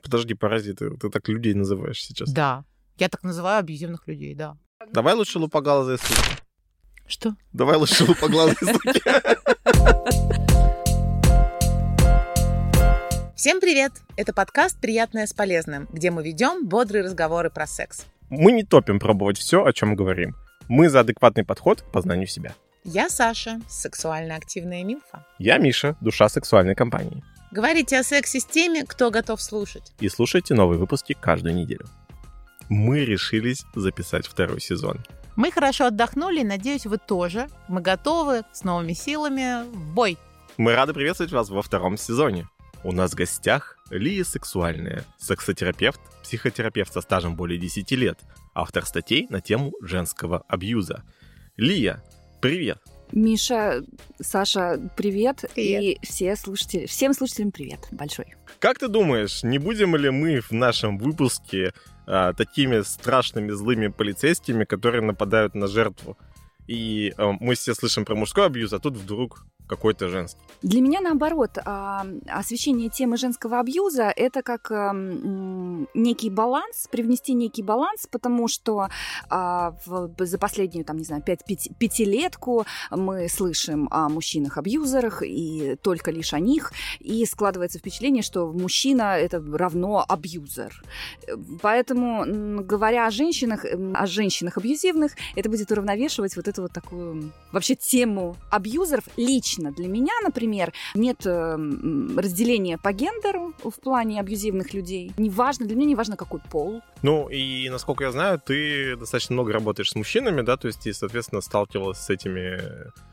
Подожди, паразит, ты, так людей называешь сейчас. Да. Я так называю абьюзивных людей, да. Давай лучше лупоглазые суки. Что? Давай лучше лупоглазые суки. Всем привет! Это подкаст «Приятное с полезным», где мы ведем бодрые разговоры про секс. Мы не топим пробовать все, о чем говорим. Мы за адекватный подход к познанию себя. Я Саша, сексуально активная милфа. Я Миша, душа сексуальной компании. Говорите о сексе с теми, кто готов слушать. И слушайте новые выпуски каждую неделю. Мы решились записать второй сезон. Мы хорошо отдохнули, и надеюсь, вы тоже. Мы готовы с новыми силами в бой. Мы рады приветствовать вас во втором сезоне. У нас в гостях Лия Сексуальная, сексотерапевт, психотерапевт со стажем более 10 лет, автор статей на тему женского абьюза. Лия, привет! Миша, Саша, привет. Привет. И все слушатели, всем слушателям привет большой. Как ты думаешь, не будем ли мы в нашем выпуске а, такими страшными злыми полицейскими, которые нападают на жертву? И а, мы все слышим про мужской абьюз, а тут вдруг какой-то женский. Для меня, наоборот, а, освещение темы женского абьюза – это как м, некий баланс, привнести некий баланс, потому что а, за последнюю, там, не знаю, пять, пяти- пятилетку мы слышим о мужчинах-абьюзерах и только лишь о них, и складывается впечатление, что мужчина – это равно абьюзер. Поэтому, говоря о женщинах, о женщинах абьюзивных, это будет уравновешивать вот эту вот такую вообще тему абьюзеров. Лично для меня, например, нет э, м, разделения по гендеру в плане абьюзивных людей. Неважно, для меня не важно, какой пол. Ну, и насколько я знаю, ты достаточно много работаешь с мужчинами, да, то есть и, соответственно, сталкивалась с этими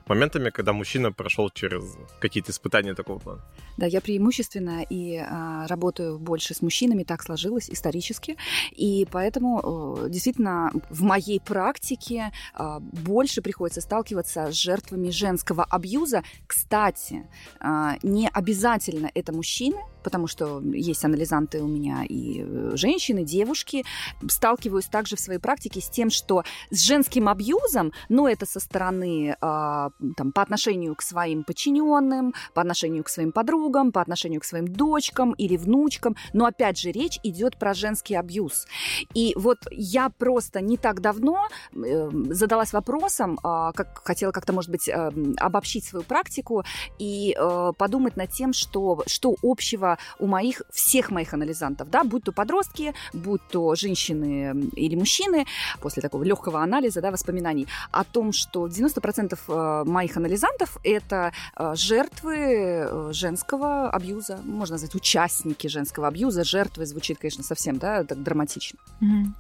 моментами, когда мужчина прошел через какие-то испытания такого плана. Да, я преимущественно и а, работаю больше с мужчинами, так сложилось исторически, и поэтому действительно в моей практике а, больше приходится сталкиваться с жертвами женского абьюза. Кстати, а, не обязательно это мужчины, потому что есть анализанты у меня и э, женщины, девушки. Сталкиваюсь также в своей практике с тем, что с женским абьюзом, но это со стороны а, там, по отношению к своим подчиненным, по отношению к своим подругам, по отношению к своим дочкам или внучкам. Но опять же речь идет про женский абьюз. И вот я просто не так давно э, задалась вопросом, а, как хотела как-то, может быть, э, обобщить свою практику и э, подумать над тем, что, что общего у моих, всех моих анализантов, да, будь то подростки, будь то женщины или мужчины, после такого легкого анализа, да, воспоминаний, о том, что 90% э, моих анализантов — это э, жертвы э, женского абьюза, можно назвать участники женского абьюза, жертвы звучит, конечно, совсем, да, так драматично.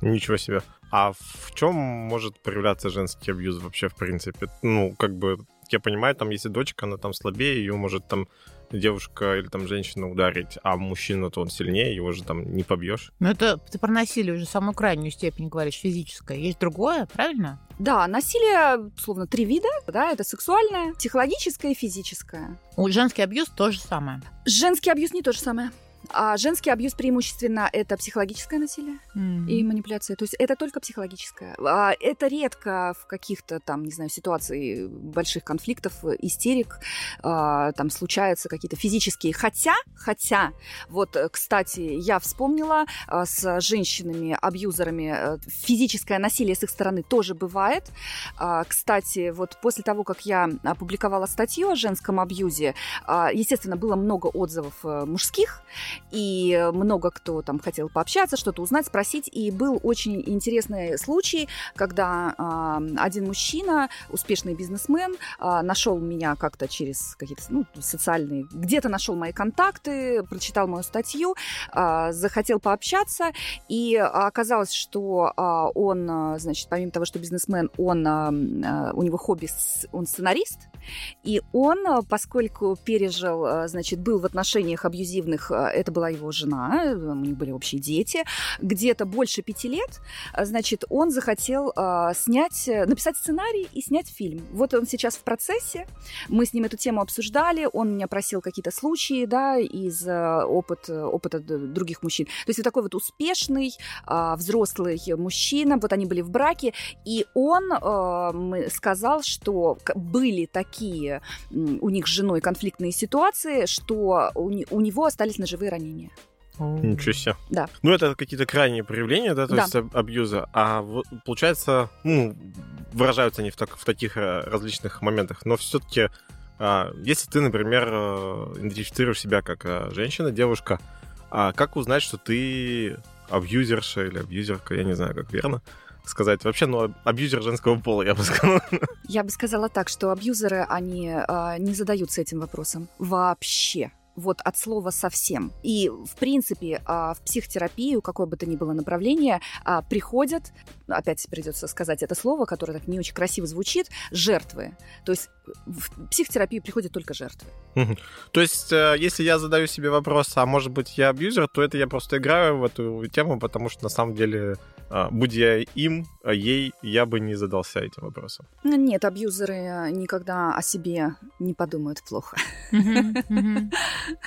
Ничего себе. А в чем может проявляться женский абьюз вообще, в принципе? Ну, как бы, я понимаю, там, если дочка, она там слабее, ее может там девушка или там женщина ударить, а мужчина-то он сильнее, его же там не побьешь. Ну, это ты про насилие уже самую крайнюю степень говоришь, физическое. Есть другое, правильно? Да, насилие, условно, три вида, да, это сексуальное, психологическое и физическое. У женский абьюз то же самое. Женский абьюз не то же самое. А женский абьюз преимущественно это психологическое насилие и манипуляция. То есть это только психологическое. А Это редко в каких-то там, не знаю, ситуации больших конфликтов, истерик, а, там случаются какие-то физические. Хотя, хотя, вот, кстати, я вспомнила а, с женщинами-абьюзерами э, физическое насилие с их стороны тоже бывает. А, Кстати, вот после того, как я опубликовала статью о женском абьюзе, а, естественно, было много отзывов э, мужских, и много кто там хотел пообщаться, что-то узнать, спросить. И был очень интересный случай, когда а, один мужчина, успешный бизнесмен, а, нашел меня как-то через какие-то ну, социальные, где-то нашел мои контакты, прочитал мою статью, а, захотел пообщаться, и оказалось, что а, он, значит, помимо того, что бизнесмен, он, а, у него хобби, он сценарист, и он, а, поскольку пережил, а, значит, был в отношениях абьюзивных, а, это была его жена, э, у них были общие дети, где-то больше пяти лет, значит, он захотел снять, э, написать сценарий и снять фильм. Вот он сейчас в процессе, мы с ним эту тему обсуждали, он меня просил какие-то случаи, да, из опыт, опыта д- других мужчин. То есть вот такой вот успешный, взрослый мужчина, вот они были в браке, и он сказал, что были такие м, у них с женой конфликтные ситуации, что у, не- у него остались ножевые ранения. Ничего себе. Да. Ну, это какие-то крайние проявления, да, то Да. есть аб- абьюза. А вот, получается, ну, выражаются они в, так- в таких э, различных моментах. Но все-таки, если ты, например, э, идентифицируешь себя как э, женщина, девушка, а как узнать, что ты абьюзерша или абьюзерка, я не знаю, как верно сказать. Вообще, ну, абьюзер женского пола, я бы сказал. Я бы сказала так, что абьюзеры, они а, не задаются этим вопросом вообще. Вот от слова совсем. И, в принципе, а, в психотерапию, какое бы то ни было направление, а, приходят, опять придется сказать это слово, которое так не очень красиво звучит, жертвы. То есть в психотерапию приходят только жертвы. То есть, э, если я задаю себе вопрос, а может быть я абьюзер, то это я просто играю в эту тему, потому что на самом деле, будь я им, а ей, я бы не задался этим вопросом. Ну, Нет, абьюзеры никогда о себе не подумают плохо.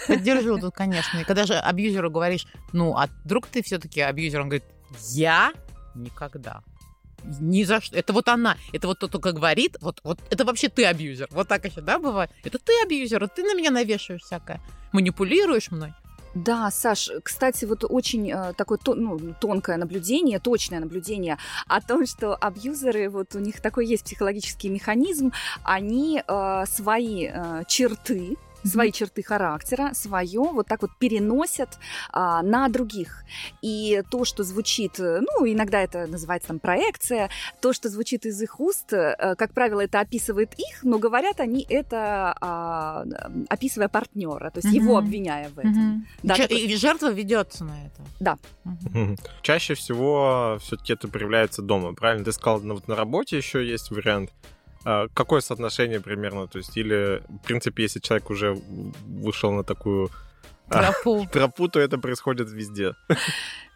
Поддержу тут, конечно. И когда же абьюзеру говоришь, ну, а вдруг ты все-таки абьюзер, он говорит, я никогда. Ни за что. Это вот она. Это вот кто только говорит. Вот, вот это вообще ты абьюзер. Вот так еще, да, бывает? Это ты абьюзер. вот Ты на меня навешиваешь всякое. Манипулируешь мной. Да, Саш, кстати, вот очень э, такое ну, тонкое наблюдение, точное наблюдение о том, что абьюзеры, вот у них такой есть психологический механизм, они э, свои э, черты, свои черты характера, свое вот так вот переносят а, на других. И то, что звучит, э, ну, иногда это называется там проекция, то, что звучит из их уст, э, как правило, это описывает их, но говорят они это а, описывая партнера, то есть его Мгм. обвиняя в этом. Да, и, такой- и жертва ведется на это. Да. Мгм. Чаще всего все-таки это проявляется дома, правильно? Ты сказал, ну, вот на работе еще есть вариант. А Какое соотношение примерно? То есть, или, в принципе, если человек уже вышел на такую а, Тропу. тропу, то это происходит везде.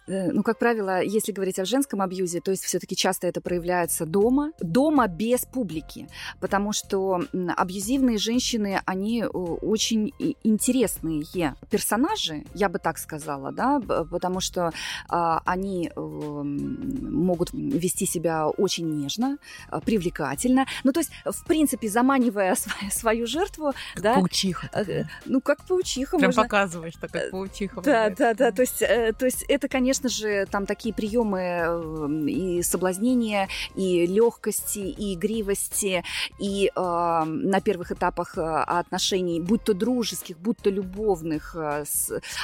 Э, Ну, как правило, если говорить о женском абьюзе, то есть все-таки часто это проявляется дома, дома без публики, потому что абьюзивные женщины, они э, очень интересные персонажи, я бы так сказала, да, потому что а, они э, м, могут вести себя очень нежно, а, привлекательно, ну, то есть, в принципе, заманивая св- свою жертву, да, Паучиха. э, такая. ну, как паучиха, Прям можно показываешь, так как паучиха. да, да, да. То есть, э, то есть это, конечно же, там такие приемы э, и соблазнения, и легкости, и игривости, и э, на первых этапах э, отношений, будь то дружеских, будь то любовных, э,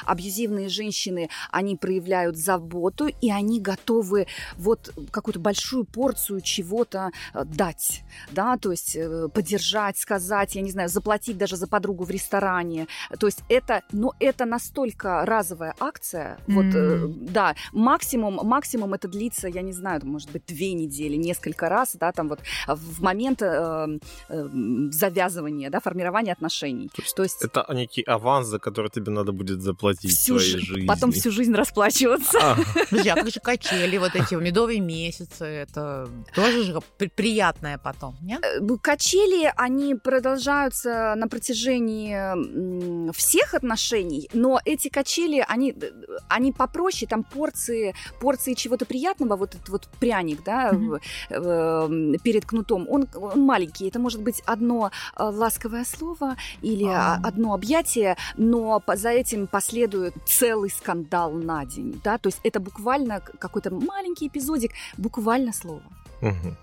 абьюзивные женщины, они проявляют заботу, и они готовы вот какую-то большую порцию чего-то э, дать, да, то есть поддержать, сказать, я не знаю, заплатить даже за подругу в ресторане, то есть это, но это настолько разовая акция, вот, э, М. да, максимум, максимум это длится, я не знаю, может быть, две недели, несколько раз, да, там вот в момент э, э, завязывания, да, формирования отношений. То есть Это некий аванс, за который тебе надо будет заплатить всю в своей жи- жизни. потом всю жизнь расплачиваться. А, а как же качели, вот эти медовые месяцы, это тоже же при- приятное потом, нет? Э, Качели, они продолжаются на протяжении всех отношений, но эти качели, они, э, они попроще, там порции, порции чего-то приятного, вот этот вот пряник, да, в- э, перед кнутом, он, он маленький, это может быть одно э, ласковое слово или А. а, одно объятие, но по- за этим последует целый скандал на день, да, то есть это буквально какой-то маленький эпизодик, буквально слово.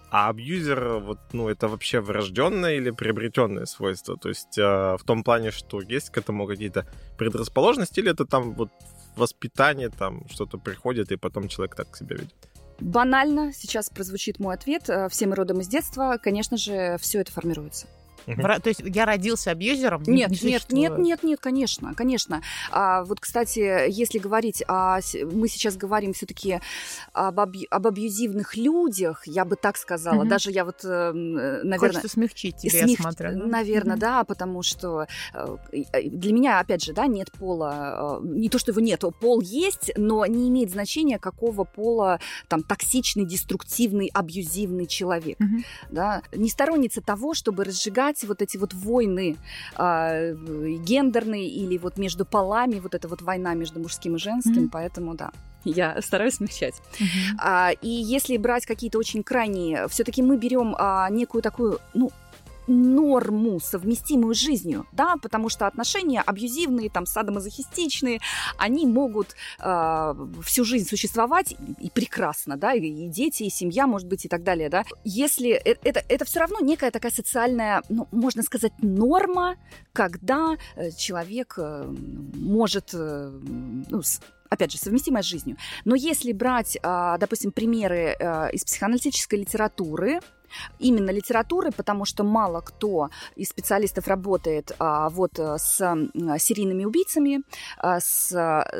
А абьюзер, вот, ну, это вообще врожденное или приобретенное свойство? То есть э, в том плане, что есть к этому какие-то предрасположенности, или это там вот воспитание, там что-то приходит, и потом человек так себя ведет? Банально сейчас прозвучит мой ответ. Э, Все мы родом из детства. Конечно же, все это формируется. Вра- То есть я родился абьюзером? Не- Нет, не нет, нет, нет, нет, конечно, конечно. А, вот, кстати, если говорить о... Мы сейчас говорим все таки об, абью- об абьюзивных людях, я бы так сказала. Мгм. Даже я вот, э, наверное... Хочется смягчить тебя, Смех- я смотрю. да? Наверное, Мгм. да, потому что э, э, для меня, опять же, да, нет пола. э, Не то, что его нет, пол есть, но не имеет значения, какого пола там токсичный, деструктивный, абьюзивный человек. Мгм. Да? Не сторонница того, чтобы разжигать вот эти вот войны а, гендерные или вот между полами, вот эта вот война между мужским и женским, Мгм. поэтому да. Я стараюсь смягчать. Мгм. А, и если брать какие-то очень крайние, все-таки мы берем а, некую такую, ну, норму, совместимую с жизнью, да, потому что отношения абьюзивные, там, садомазохистичные, они могут э, всю жизнь существовать и прекрасно, да, и, и дети, и семья, может быть, и так далее, да. Если это, это, это все равно некая такая социальная, ну, можно сказать, норма, когда э, человек э, может, э, ну, опять же, совместимая с жизнью. Но если брать, а, допустим, примеры из психоаналитической литературы, именно литературы, потому что мало кто из специалистов работает а, вот э, с серийными убийцами, а, с,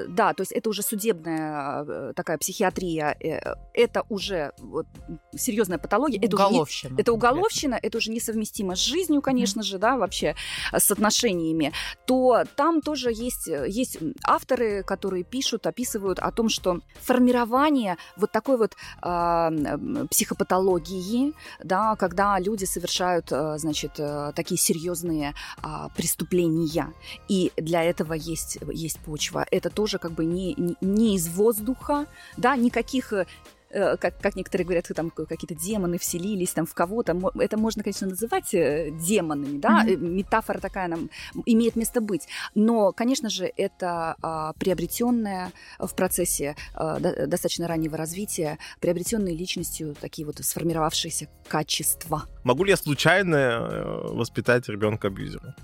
да, то есть это уже судебная а, такая психиатрия, э, это уже вот, серьезная патология. Уголовщина. Это, не, это уголовщина, это уже несовместимо с жизнью, конечно mm-hmm. же, да, вообще с отношениями, то там тоже есть, есть авторы, которые пишут, описывают о том, что формирование вот такой вот э, психопатологии, да, когда люди совершают, э, значит, э, такие серьезные а, преступления, и для этого есть, есть почва. Это тоже как бы не, не, из воздуха, да, никаких Э, как, как некоторые говорят, там какие-то демоны вселились там в кого-то. Это можно, конечно, называть э, демонами, да, mm-hmm. метафора такая нам имеет место быть. Но, конечно же, это а, приобретенное в процессе а, достаточно раннего развития, приобретенные личностью такие вот сформировавшиеся качества. Могу ли я случайно воспитать ребенка абьюзера?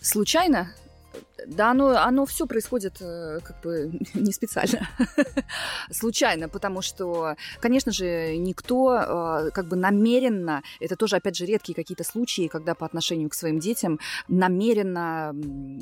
Случайно? Да, оно, оно все происходит э, как бы не специально, случайно, потому что, конечно же, никто э, как бы намеренно, это тоже, опять же, редкие какие-то случаи, когда по отношению к своим детям намеренно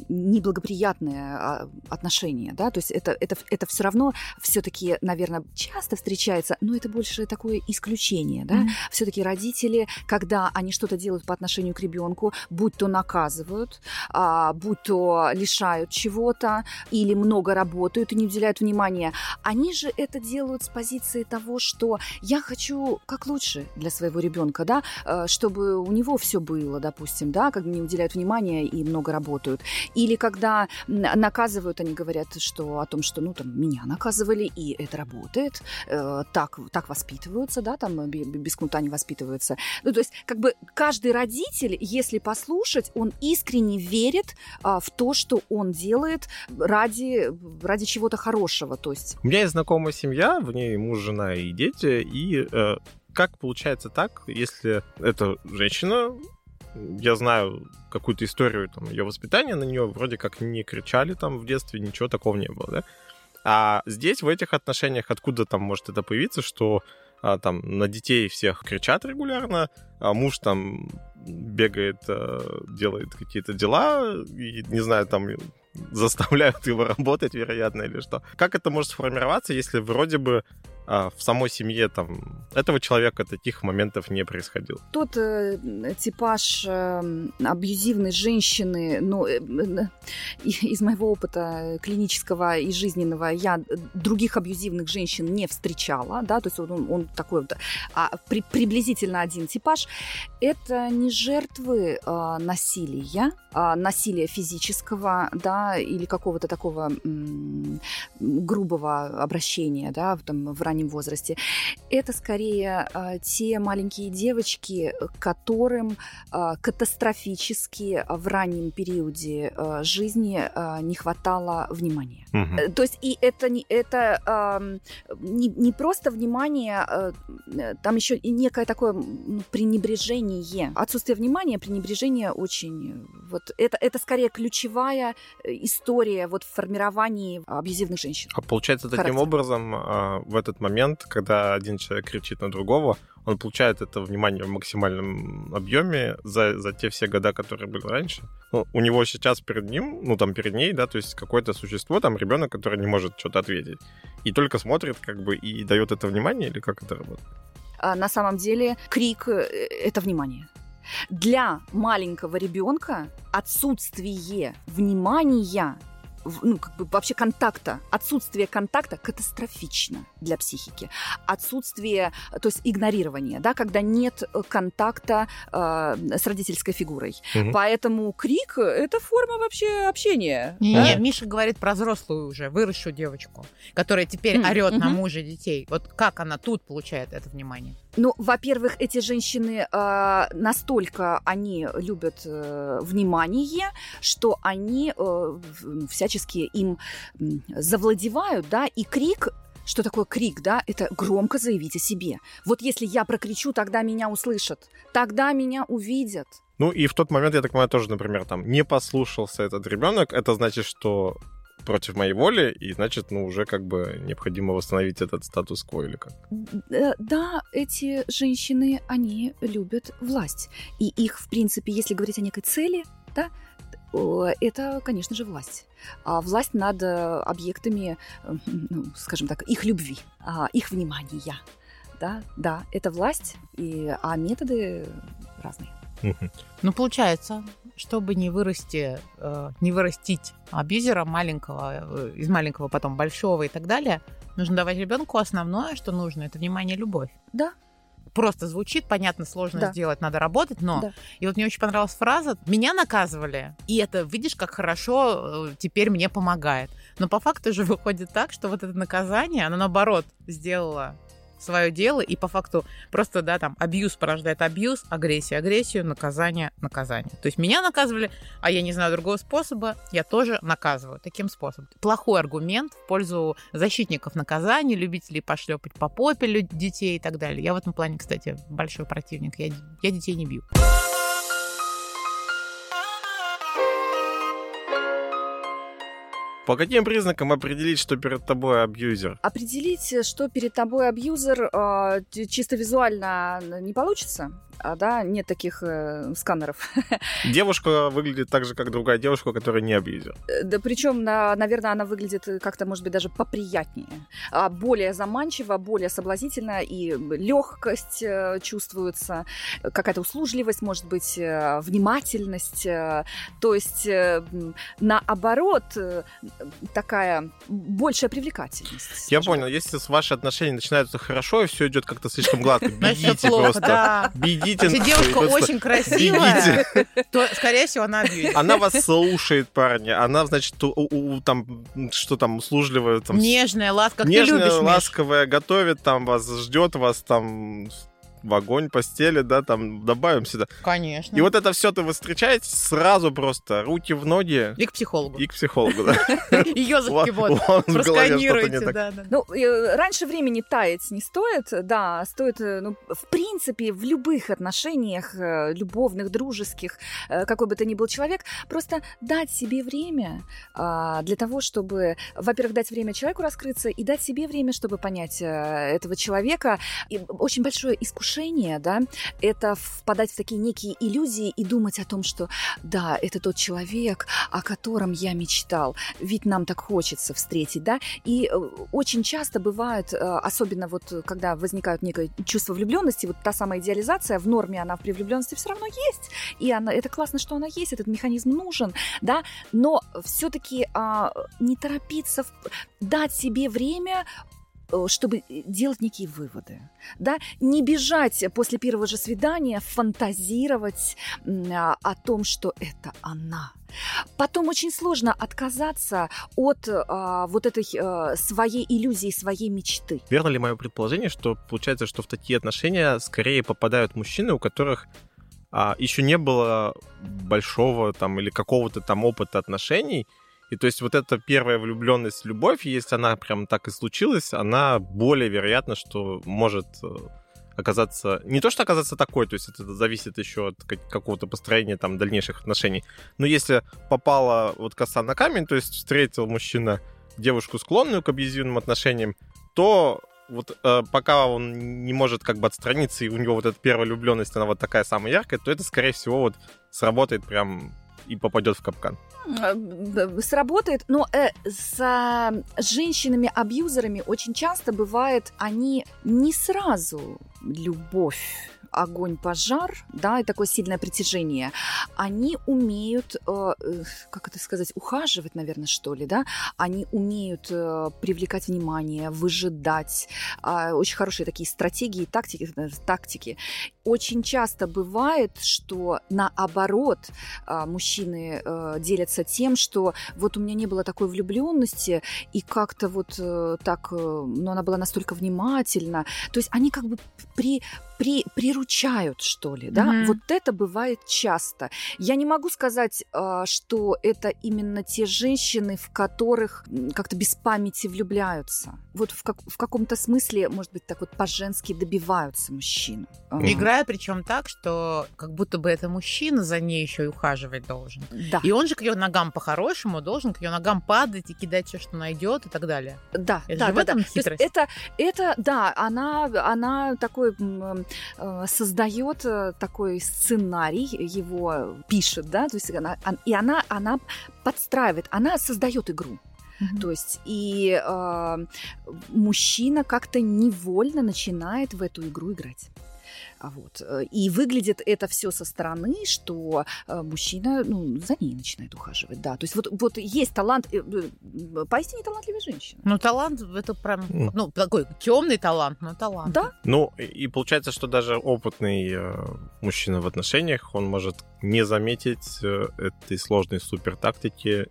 неблагоприятные а, отношения, да, то есть это, это, это все равно все-таки, наверное, часто встречается, но это больше такое исключение, да, mm-hmm. все-таки родители, когда они что-то делают по отношению к ребенку, будь то наказывают, а, будь то лишают чего-то или много работают и не уделяют внимания, они же это делают с позиции того, что я хочу как лучше для своего ребенка, да, э, чтобы у него все было, допустим, да, как не уделяют внимания и много работают. Или когда наказывают, они говорят, что о том, что, ну, там, меня наказывали, и это работает, э, так, так воспитываются, да, там без кнута не воспитываются. Ну, то есть, как бы каждый родитель, если послушать, он искренне верит а, в то, что что он делает ради, ради чего-то хорошего. То есть... У меня есть знакомая семья, в ней муж, жена и дети, и э, как получается так, если эта женщина я знаю какую-то историю там, ее воспитания, на нее вроде как не кричали там в детстве, ничего такого не было, да? А здесь, в этих отношениях, откуда там может это появиться, что а, там на детей всех кричат регулярно, а муж там бегает, а, делает какие-то дела, и, не знаю, там заставляют его работать, вероятно, или что. Как это может сформироваться, если вроде бы в самой семье там этого человека таких моментов не происходило. Тот э, типаж э, абьюзивной женщины, ну, э, э из моего опыта клинического и жизненного, я других абьюзивных женщин не встречала, да, то есть он, он такой вот, а, при, приблизительно один типаж. Это не жертвы э, насилия, э, насилия физического, да, или какого-то такого м, грубого обращения, да, там, в раннем раннем возрасте. Это скорее а, те маленькие девочки, которым а, катастрофически в раннем периоде а, жизни а, не хватало внимания. Угу. То есть и это не это а, не, не просто внимание, а, там еще и некое такое пренебрежение, отсутствие внимания, пренебрежение очень вот это это скорее ключевая э, история вот в формировании абьюзивных женщин. А получается таким Характер. образом а, в этот момент момент, когда один человек кричит на другого, он получает это внимание в максимальном объеме за, за те все года, которые были раньше. Ну, у него сейчас перед ним, ну там перед ней, да, то есть какое-то существо, там ребенок, который не может что-то ответить. И только смотрит, как бы, и дает это внимание, или как это работает? А на самом деле крик э, это внимание. Для маленького ребенка отсутствие внимания ну, как бы вообще контакта, отсутствие контакта катастрофично для психики. Отсутствие, то есть игнорирование, да, когда нет контакта э, с родительской фигурой. Угу. Поэтому крик – это форма вообще общения. Не, да? не, Миша говорит про взрослую уже, выросшую девочку, которая теперь mm орет mm на мужа детей. Вот как она тут получает это внимание? Ну, во-первых, эти женщины э, настолько они любят э, внимание, что они э, всячески им завладевают, да, и крик что такое крик, да? Это громко заявить о себе. Вот если я прокричу, тогда меня услышат, тогда меня увидят. Ну и в тот момент, я так понимаю, тоже, например, там не послушался этот ребенок, это значит, что против моей воли, и значит, ну, уже как бы необходимо восстановить этот статус-кво или как? Э, да, эти женщины, они любят власть. И их, в принципе, если говорить о некой цели, да, это, конечно же, власть. А власть над э, объектами, э, ну, скажем так, их любви, а, их внимания. Да, да, это власть, и, а методы разные. Ну, получается, чтобы не вырасти, э, не вырастить абьюзера маленького, э, из маленького потом большого и так далее, нужно давать ребенку основное, что нужно, это внимание, любовь. Да. Просто звучит, понятно, сложно да. сделать, надо работать, но... Да. И вот мне очень понравилась фраза «меня наказывали», и это, видишь, как хорошо э, теперь мне помогает. Но по факту же выходит так, что вот это наказание, оно наоборот сделало свое дело, и по факту просто, да, там, абьюз порождает абьюз, агрессия, агрессию, наказание, наказание. То есть меня наказывали, а я не знаю другого способа, я тоже наказываю таким способом. Плохой аргумент в пользу защитников наказания, любителей пошлепать по попе детей и так далее. Я в этом плане, кстати, большой противник. Я, я детей не бью. По каким признакам определить, что перед тобой абьюзер? Определить, что перед тобой абьюзер, а, чисто визуально не получится да, нет таких э, сканеров. Девушка выглядит так же, как другая девушка, которая не абьюзер. Э, да, причем, на, наверное, она выглядит как-то, может быть, даже поприятнее, а более заманчиво, более соблазнительно, и легкость э, чувствуется, какая-то услужливость, может быть, э, внимательность. То есть, наоборот, такая большая привлекательность. Я понял, если ваши отношения начинаются хорошо, и все идет как-то слишком гладко, бегите просто. Бегите бегите. Если девушка очень красивая, то, скорее всего, она абьюзер. Она вас слушает, парни. Она, значит, там, что там, услужливая. Нежная, ласковая. Нежная, ласковая, готовит там вас, ждет вас там в огонь, постели, да, там добавим сюда. Конечно. И вот это все ты встречаете сразу просто руки в ноги. И к психологу. И к психологу, да. И ежики вот просканируйте, да, да. Ну, раньше времени таять не стоит, да, стоит, э, ну, в принципе, в любых отношениях, э, любовных, дружеских, э, какой бы то ни был человек, просто дать себе время а, для того, чтобы, во-первых, дать время человеку раскрыться и дать себе время, чтобы понять этого человека. И очень большое искушение искушение, да, это впадать в такие некие иллюзии и думать о том, что да, это тот человек, о котором я мечтал, ведь нам так хочется встретить, да, и э, очень часто бывает, э, особенно вот когда возникают некое чувство влюбленности, вот та самая идеализация, в норме она при влюбленности все равно есть, и она, это классно, что она есть, этот механизм нужен, да, но все-таки а, не торопиться, дать себе время чтобы э, делать некие выводы, да, не бежать после первого же свидания, фантазировать а, о том, что это она. Потом очень сложно отказаться от а, вот этой а, своей иллюзии, своей мечты. Верно ли мое предположение, что получается, что в такие отношения скорее попадают мужчины, у которых а, еще не было большого там или какого-то там опыта отношений, и то есть вот эта первая влюбленность, любовь, если она прям так и случилась, она более вероятна, что может э, оказаться... Не то, что оказаться такой, то есть это зависит еще от какого-то построения там дальнейших отношений. Но если попала вот коса на камень, то есть встретил мужчина девушку, склонную к абьюзивным отношениям, то вот э, пока он не может как бы отстраниться, и у него вот эта первая влюбленность, она вот такая самая яркая, то это, скорее всего, вот сработает прям и попадет в капкан. Э, сработает, но э, с женщинами-абьюзерами очень часто бывает, они не сразу любовь огонь, пожар, да, и такое сильное притяжение, они умеют, э, э, как это сказать, ухаживать, наверное, что ли, да, они умеют э, привлекать внимание, выжидать, а, очень хорошие такие стратегии, тактики, тактики. Очень часто бывает, что наоборот а, мужчины делятся тем, что вот у меня не было такой влюбленности, и как-то вот так, ну, она была настолько внимательна. То есть они как бы при, при, приручают, что ли, да? Mm-hmm. Вот это бывает часто. Я не могу сказать, а, что это именно те женщины, в которых как-то без памяти влюбляются. Вот в, как, в каком-то смысле, может быть, так вот по-женски добиваются мужчин. Mm-hmm. Играя причем так, что как будто бы это мужчина за ней еще и ухаживать должен. Да. И он же к ее ногам по-хорошему должен к ее ногам падать и кидать все, что найдет и так далее. Да, это да, же да, в этом да. хитрость. это, это, да, она, она такой Э, создает э, такой сценарий, его пишет, да, то есть она, и она, она подстраивает, она создает игру. Mm-hmm. То есть и э, мужчина как-то невольно начинает в эту игру играть. А вот. Э, и выглядит это все со стороны, что э, мужчина ну, за ней начинает ухаживать. Да. То есть вот, вот есть талант, э, поистине талантливая женщина. Ну, талант это прям, mm. ну, такой темный талант, но талант. Да. Ну, и получается, что даже опытный мужчина в отношениях, он может не заметить этой сложной супер тактики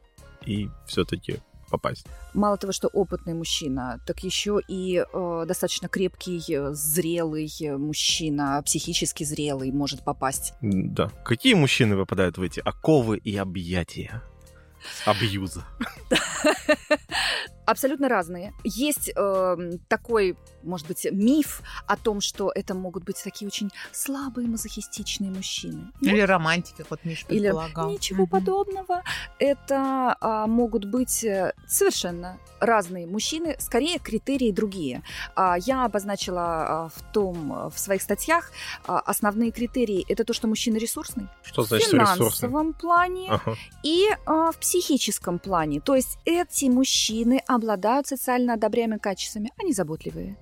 и все-таки попасть. Мало того, что опытный мужчина, так еще и э, достаточно крепкий, э, зрелый мужчина, психически зрелый может попасть. Да. Какие мужчины выпадают в эти оковы и объятия? Абьюза. абсолютно разные. Есть э, такой, может быть, миф о том, что это могут быть такие очень слабые мазохистичные мужчины. Или ну, романтики, как вот Миш Или предполагал. ничего угу. подобного. Это а, могут быть э, совершенно разные мужчины, скорее критерии другие. А, я обозначила а, в том, в своих статьях а, основные критерии. Это то, что мужчина ресурсный. Что значит В финансовом ресурсный? плане ага. и а, в психическом плане. То есть эти мужчины обладают социально одобряемыми качествами. Они заботливые.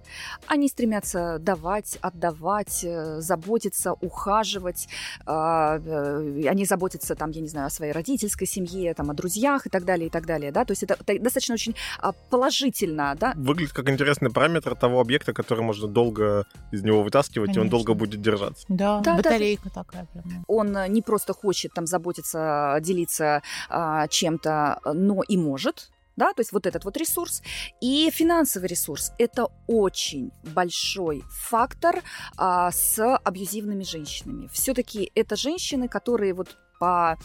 Они стремятся давать, отдавать, э, заботиться, ухаживать. А, э, они заботятся, там, я не знаю, о своей родительской семье, там, о друзьях и так далее, и так далее. Да? То есть это, это достаточно очень а, положительно. Да? Выглядит как интересный параметр того объекта, который можно долго из него вытаскивать, Конечно. и он долго будет держаться. Да, да батарейка да. такая прям. Он не просто хочет там заботиться, делиться а, чем-то, но и может да, то есть вот этот вот ресурс. И финансовый ресурс – это очень большой фактор а, с абьюзивными женщинами. Все-таки это женщины, которые вот по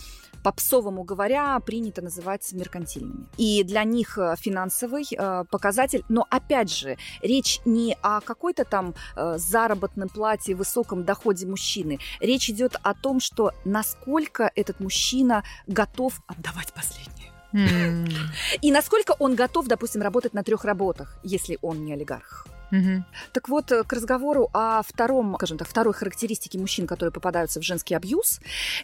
попсовому говоря, принято называть меркантильными. И для них э, финансовый э, показатель, но опять же, речь не о какой-то там э, заработном плате, высоком доходе мужчины. Речь идет о том, что насколько этот мужчина готов отдавать последнее. И насколько он готов, допустим, работать на трех работах, если он не олигарх. Угу. Так вот, э, к разговору о втором, скажем так, второй характеристике мужчин, которые попадаются в женский абьюз.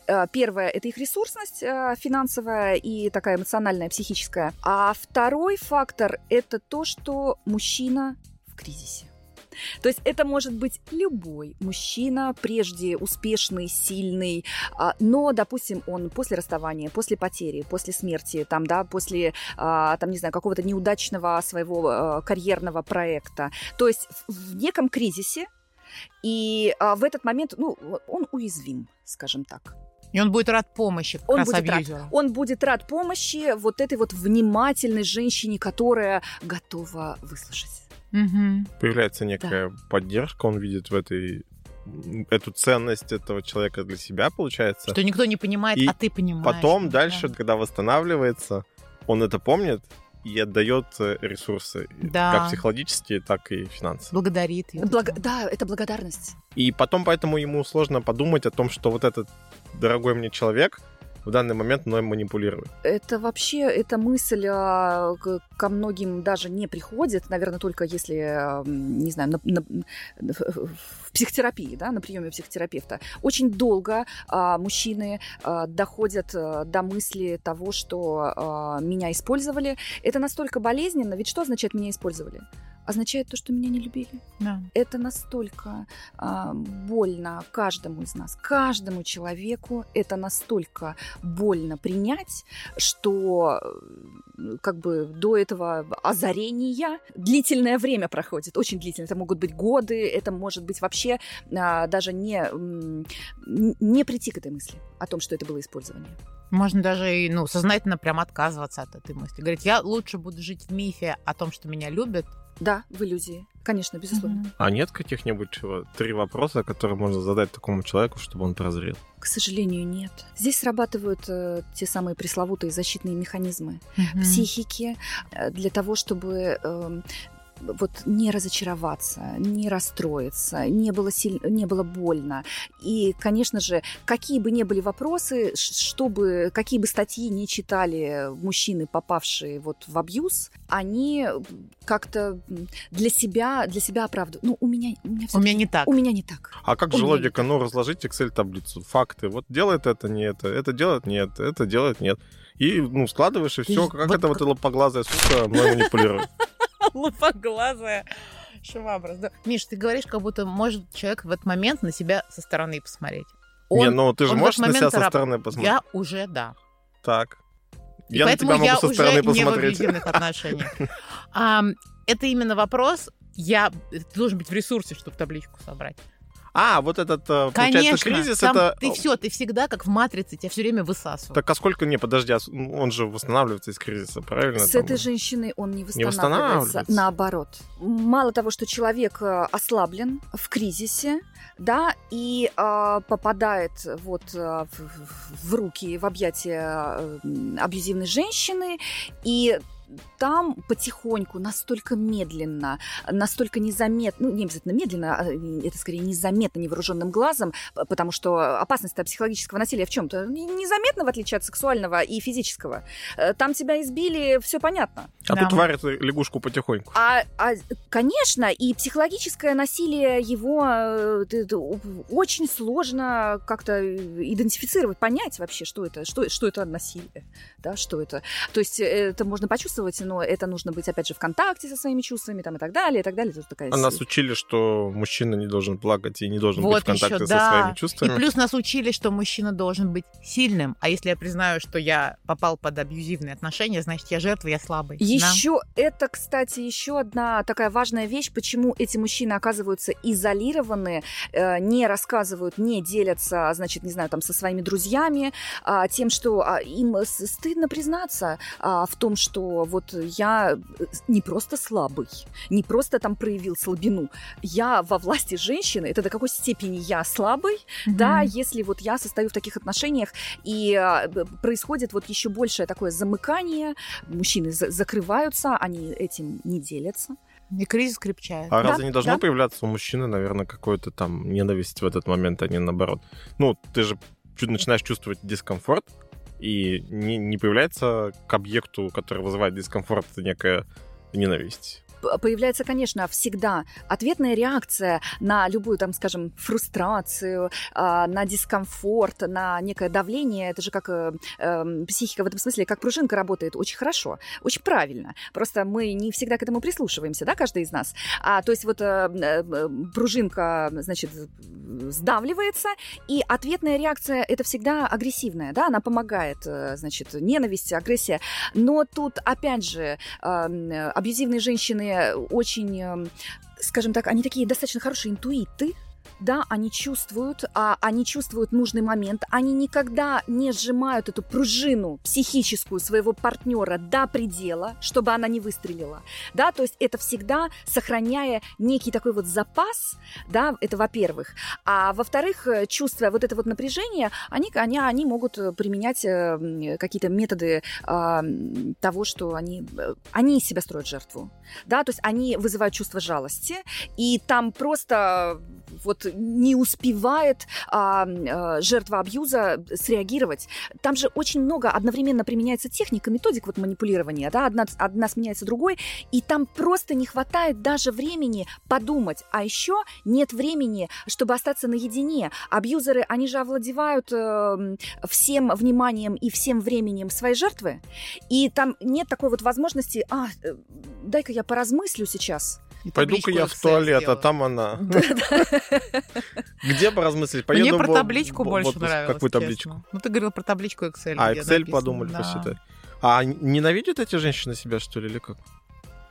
Э, первое – это их ресурсность э, финансовая и такая эмоциональная, психическая. А второй фактор – это то, что мужчина в кризисе. То есть это может быть любой мужчина, прежде успешный, сильный, а, но, допустим, он после расставания, после потери, после смерти, там, да, после, а, там, не знаю, какого-то неудачного своего а, карьерного проекта. То есть в неком кризисе, и в этот момент, ну, он уязвим, скажем так. И он будет рад помощи, как он раз будет абьюзеру. рад. Он будет рад помощи вот этой вот внимательной женщине, которая готова выслушать. Угу. Появляется некая да. поддержка, он видит в этой эту ценность этого человека для себя, получается. Что никто не понимает, и а ты понимаешь. Потом дальше, да. когда восстанавливается, он это помнит и отдает э, ресурсы, да. как психологические, так и финансовые. Благодарит. Благ... Да, это благодарность. И потом поэтому ему сложно подумать о том, что вот этот дорогой мне человек, в данный момент мной манипулирует. Это вообще, эта мысль а, ко многим даже не приходит, наверное, только если, не знаю, на, на, в психотерапии, да, на приеме психотерапевта. Очень долго а, мужчины а, доходят а, до мысли того, что а, меня использовали. Это настолько болезненно, ведь что означает меня использовали? Означает то, что меня не любили. Да. Это настолько а, больно каждому из нас, каждому человеку. Это настолько больно принять, что э, как бы до этого озарения длительное время проходит, очень длительное. Это могут быть годы, это может быть вообще а, даже не, не прийти к этой мысли о том, что это было использование. Можно даже и, ну, сознательно прям отказываться от этой мысли. Говорить, я лучше буду жить в мифе о том, что меня любят. Да, в иллюзии. Конечно, безусловно. Мгм. А нет каких-нибудь три вопроса, которые можно задать такому человеку, чтобы он прозрел? К сожалению, нет. Здесь срабатывают э, те самые пресловутые защитные механизмы Мгм. психики э, для того, чтобы эм, вот не разочароваться, не расстроиться, не было, силь... не было больно. И, конечно же, какие бы ни были вопросы, чтобы, какие бы статьи не читали мужчины, попавшие вот в абьюз, они как-то для себя, для себя оправдывают. Ну, у меня, у меня, У меня не так. у меня не так. А как У же логика? Ну, разложить Excel-таблицу, факты. Вот делает это, не это, это делает, нет, это делает, нет. И, ну, складываешь, и все, как вот это вот эта лопоглазая сука мной манипулирует. Лупоглазая швабра. Да. Миш, ты говоришь, как будто может человек в этот момент на себя со стороны посмотреть. Не, Он- ну ты же можешь на себя со раб- стороны посмотреть. Я уже да. Так. И Я на тебя я могу со уже стороны не в посмотреть. отношениях. Это именно вопрос, я ты должен быть в ресурсе, чтобы табличку собрать. А, вот этот, э, получается, Конечно, кризис, там это... ты все, ты всегда как в матрице, тебя все время высасывают. Так а сколько, не, подожди, а ну, он же восстанавливается из кризиса, правильно? С Там- этой женщиной он не Не восстанавливается. восстанавливается. Наоборот. Мало того, что человек э, ослаблен в кризисе, да, и э, попадает вот э, в, в- руки, в объятия абьюзивной женщины, и там потихоньку, настолько медленно, настолько незаметно, ну, не обязательно медленно, а, это скорее незаметно невооруженным глазом, потому что опасность психологического насилия в чем-то незаметно, в отличие от сексуального и физического. Э, Там тебя избили, все понятно. А Да. тут варят лягушку потихоньку. А, а, конечно, и психологическое насилие его э, очень сложно как-то идентифицировать, понять вообще, что это, что, что это насилие, да, что это. То есть э, это можно почувствовать, но это нужно быть, опять же, в контакте со своими чувствами там, и так далее, и так далее. Тут такая А нас учили, что мужчина не должен плакать и не должен быть Вот в контакте еще, со да. своими И чувствами. плюс нас учили, что мужчина должен быть сильным. А если я признаю, что я попал под абьюзивные отношения, значит, я жертва, я слабый. Да? Еще это, кстати, еще одна такая важная вещь, почему эти мужчины оказываются изолированы, э, не рассказывают, не делятся, значит, не знаю, там со своими друзьями, а, тем, что а, им стыдно признаться а, в том, что вот я э, не просто слабый, не просто там проявил слабину, я во власти женщины, это до какой степени я слабый, да, Мгм. если вот я состою в таких отношениях, и а, происходит вот еще большее такое замыкание, мужчины за- закрываются, они этим не делятся. И кризис крепчает. А Да, разве не должно да. появляться у мужчины, наверное, какой-то там ненависть в этот момент, а не наоборот? Ну, ты же чуть начинаешь чувствовать дискомфорт, и не, не появляется к объекту, который вызывает дискомфорт, некая ненависть. Появляется, конечно, всегда ответная реакция на любую, там, скажем, фрустрацию, а, на дискомфорт, на некое давление. Это же как э, эм, психика в этом смысле, как пружинка работает очень хорошо, очень правильно. Просто мы не всегда к этому прислушиваемся, да, каждый из нас. А, то есть вот э, э, пружинка, значит, сдавливается, и ответная реакция это всегда агрессивная, да, она помогает, значит, ненависть, агрессия. Но тут, опять же, эм, абьюзивные женщины очень, эм, скажем так, они такие достаточно хорошие интуиты, да, они чувствуют, а они чувствуют нужный момент, они никогда не сжимают эту пружину психическую своего партнера до предела, чтобы она не выстрелила, да, то есть это всегда сохраняя некий такой вот запас, да, это во-первых, а во-вторых, э, чувствуя вот это вот напряжение, они, они, они могут э, применять э, какие-то методы м, того, что они, э, они из себя строят жертву, да, то есть они вызывают чувство жалости, и там просто вот не успевает а, а, жертва абьюза среагировать. Там же очень много одновременно применяется техника, методик вот манипулирования, да, одна, одна сменяется другой, и там просто не хватает даже времени подумать, а еще нет времени, чтобы остаться наедине. Абьюзеры, они же овладевают э, всем вниманием и всем временем своей жертвы, и там нет такой вот возможности, а, э, дай-ка я поразмыслю сейчас, Пойду-ка я в туалет, а сделаю. там она. Где бы размыслить? Мне про табличку больше нравилось. Какую табличку? Ну, ты говорил про табличку Excel. А, Excel подумали посчитать. А ненавидят эти женщины себя, что ли, или как?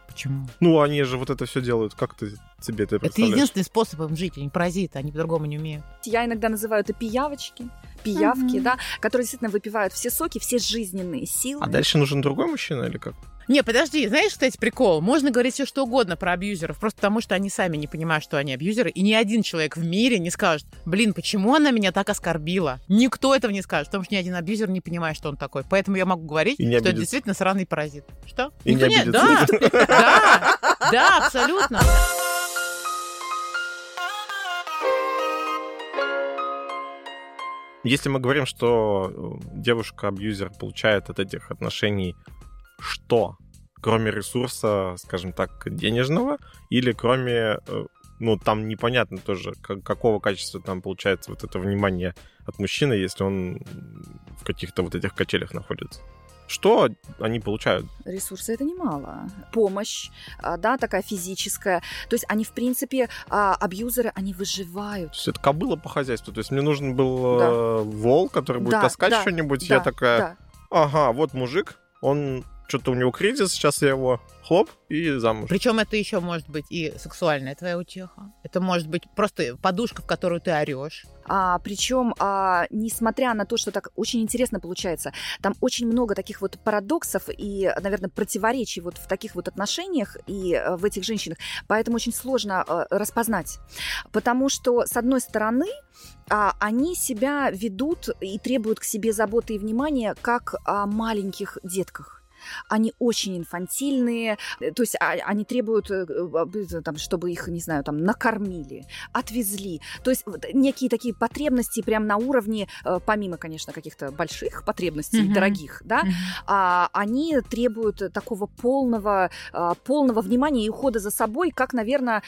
Почему? Ну, они же вот это все делают. Как ты себе это Это представляешь? единственный способ им жить, они паразиты, они по-другому не умеют. Я иногда называю это пиявочки, пиявки, Мгм. да, которые действительно выпивают все соки, все жизненные силы. А дальше нужен другой мужчина или как? Не, подожди, знаешь, кстати, прикол? Можно говорить все что угодно про абьюзеров, просто потому что они сами не понимают, что они абьюзеры, и ни один человек в мире не скажет, блин, почему она меня так оскорбила? Никто этого не скажет, потому что ни один абьюзер не понимает, что он такой. Поэтому я могу говорить, не что это действительно сраный паразит. Что? И не Никто обидится. Да, да, да, абсолютно. Если мы говорим, что э, девушка-абьюзер получает от этих отношений что? Кроме ресурса, скажем так, денежного, или кроме, э, ну, там непонятно тоже, как- какого качества там получается вот это внимание от мужчины, если он в каких-то вот этих качелях находится. Что они получают? Ресурсы это немало. Помощь, а, да, такая физическая. То есть они, в принципе, а, абьюзеры, они выживают. То есть это кобыла по хозяйству. То есть мне нужен был Да. э, вол, который будет Да, таскать да, что-нибудь. я Да, такая, да. ага, вот мужик, он что-то у него кризис, сейчас я его хлоп и замуж. Причем это еще может быть и сексуальная твоя утеха. Это может быть просто подушка, в которую ты орешь. А, причем, а, несмотря на то, что так очень интересно получается, там очень много таких вот парадоксов и, наверное, противоречий вот в таких вот отношениях и э, в этих женщинах, поэтому очень сложно э, распознать. Потому что, с одной стороны, а, они себя ведут и требуют к себе заботы и внимания, как о маленьких детках. Они очень инфантильные, э, то есть а- они требуют, э, э, там, чтобы их, не знаю, там, накормили, отвезли. То есть некие такие потребности прям на уровне, помимо, конечно, каких-то больших потребностей, Мгм. дорогих, да, а, они требуют такого полного, а, полного внимания и ухода за собой, как, наверное,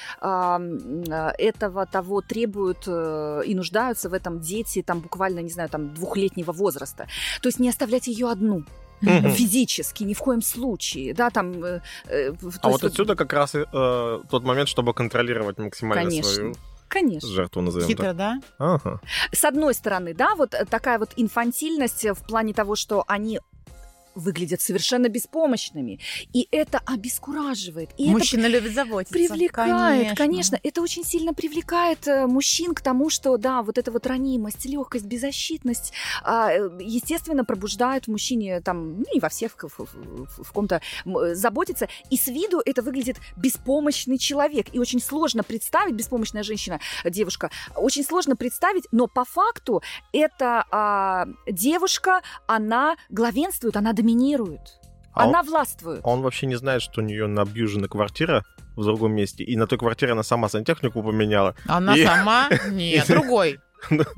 этого того требуют и нуждаются в этом дети, там буквально, не знаю, там двухлетнего возраста. То есть не оставлять ее одну Мгм. физически, ни в коем случае, да, там. э, э, А есть вот отсюда как раз и, э, тот момент, чтобы контролировать максимально Конечно. свою Конечно. жертву, назовем Хитро, так. да? Ага. С одной стороны, да, вот э, такая вот инфантильность в плане того, что они выглядят совершенно беспомощными, и это обескураживает, и это Мужчина любит заботиться. привлекает, конечно. это очень сильно привлекает э, мужчин к тому, что да, вот эта вот ранимость, легкость, беззащитность, а, э, естественно, пробуждает в мужчине там, ну и во всех в, в- в- ком-то э, заботиться, и с виду это выглядит беспомощный человек, и очень сложно представить беспомощная женщина, девушка, очень сложно представить, но по факту эта а, девушка, она главенствует, она доминирует, А она он, властвует. а он вообще не знает, что у нее набьюжена квартира в другом месте, и на той квартире она сама сантехнику поменяла. Она И- сама? Нет, другой.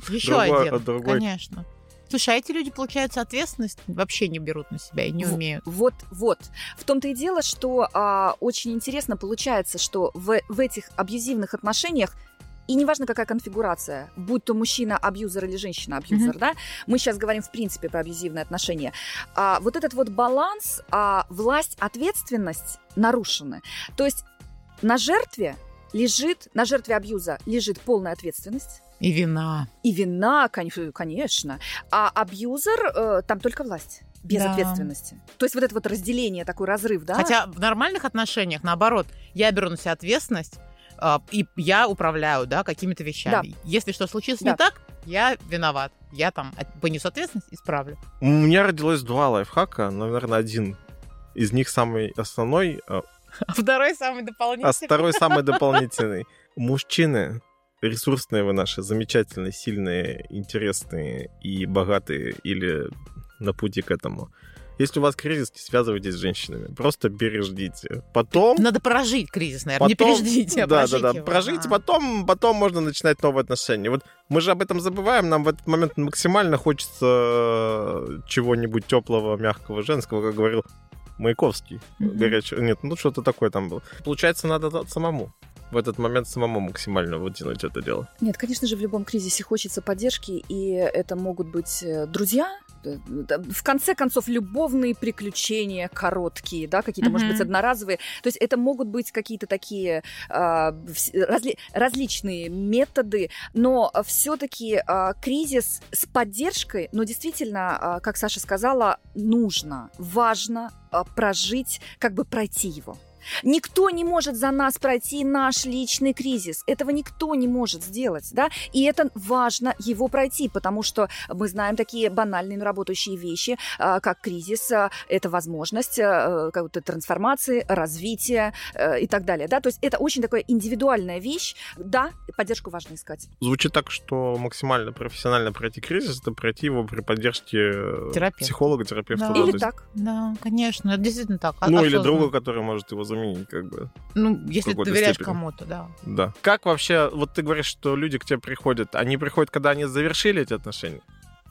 Еще Другой- один, другой. конечно. Слушай, а эти люди, получается, ответственность вообще не берут на себя и не умеют. Вот, вот. В том-то и дело, что а, очень интересно получается, что в, в этих абьюзивных отношениях и неважно, какая конфигурация, будь то мужчина абьюзер или женщина абьюзер, Мгм. да, мы сейчас говорим в принципе про абьюзивные отношения. А, вот этот вот баланс, а, власть, ответственность нарушены. То есть на жертве лежит, на жертве абьюза лежит полная ответственность. И вина. И вина, кон- конечно. А абьюзер, э, там только власть. Без Да. ответственности. То есть вот это вот разделение, такой разрыв, да? Хотя в нормальных отношениях, наоборот, я беру на себя ответственность, и я управляю, да, какими-то вещами. Если что случится Да. не так, я виноват. Я там понесу ответственность, исправлю. У меня родилось два лайфхака, наверное, один из них самый основной, а А второй самый дополнительный. а второй самый дополнительный. Мужчины, ресурсные вы наши, замечательные, сильные, интересные и богатые или на пути к этому. Если у вас кризис, не связывайтесь с женщинами. Просто переждите. Потом... Надо прожить кризис, наверное. потом- Не переждите, а да, прожить да, да. его. Прожите, А. потом, потом можно начинать новые отношения. Вот мы же об этом забываем, нам в этот момент максимально хочется э, чего-нибудь теплого, мягкого, женского, как говорил Маяковский. Мгм. Горячего. Нет, ну что-то такое там было. Получается, надо самому. В этот момент самому максимально вытянуть это дело. Нет, конечно же, в любом кризисе хочется поддержки, и это могут быть э, друзья, в конце концов, любовные приключения короткие, да, какие-то, mm-hmm. может быть, одноразовые. То есть это могут быть какие-то такие а, разли, различные методы, но все-таки а, кризис с поддержкой, но действительно, а, как Саша сказала, нужно, важно а, прожить, как бы пройти его. Никто не может за нас пройти наш личный кризис. Этого никто не может сделать, да? И это важно его пройти, потому что мы знаем такие банальные, но работающие вещи, а, как кризис, а, это возможность а, какой-то трансформации, развития и так далее, да? То есть это очень такая индивидуальная вещь. Да, поддержку важно искать. Звучит так, что максимально профессионально пройти кризис, это пройти его при поддержке э, Терапевт. психолога, терапевта. Да. Или так. Да, конечно, это действительно так. Ну, или друга, который может его заменить заменить, как бы. Ну, если ты доверяешь кому-то, да. Да. Как вообще, вот ты говоришь, что люди к тебе приходят, они приходят, когда они завершили эти отношения?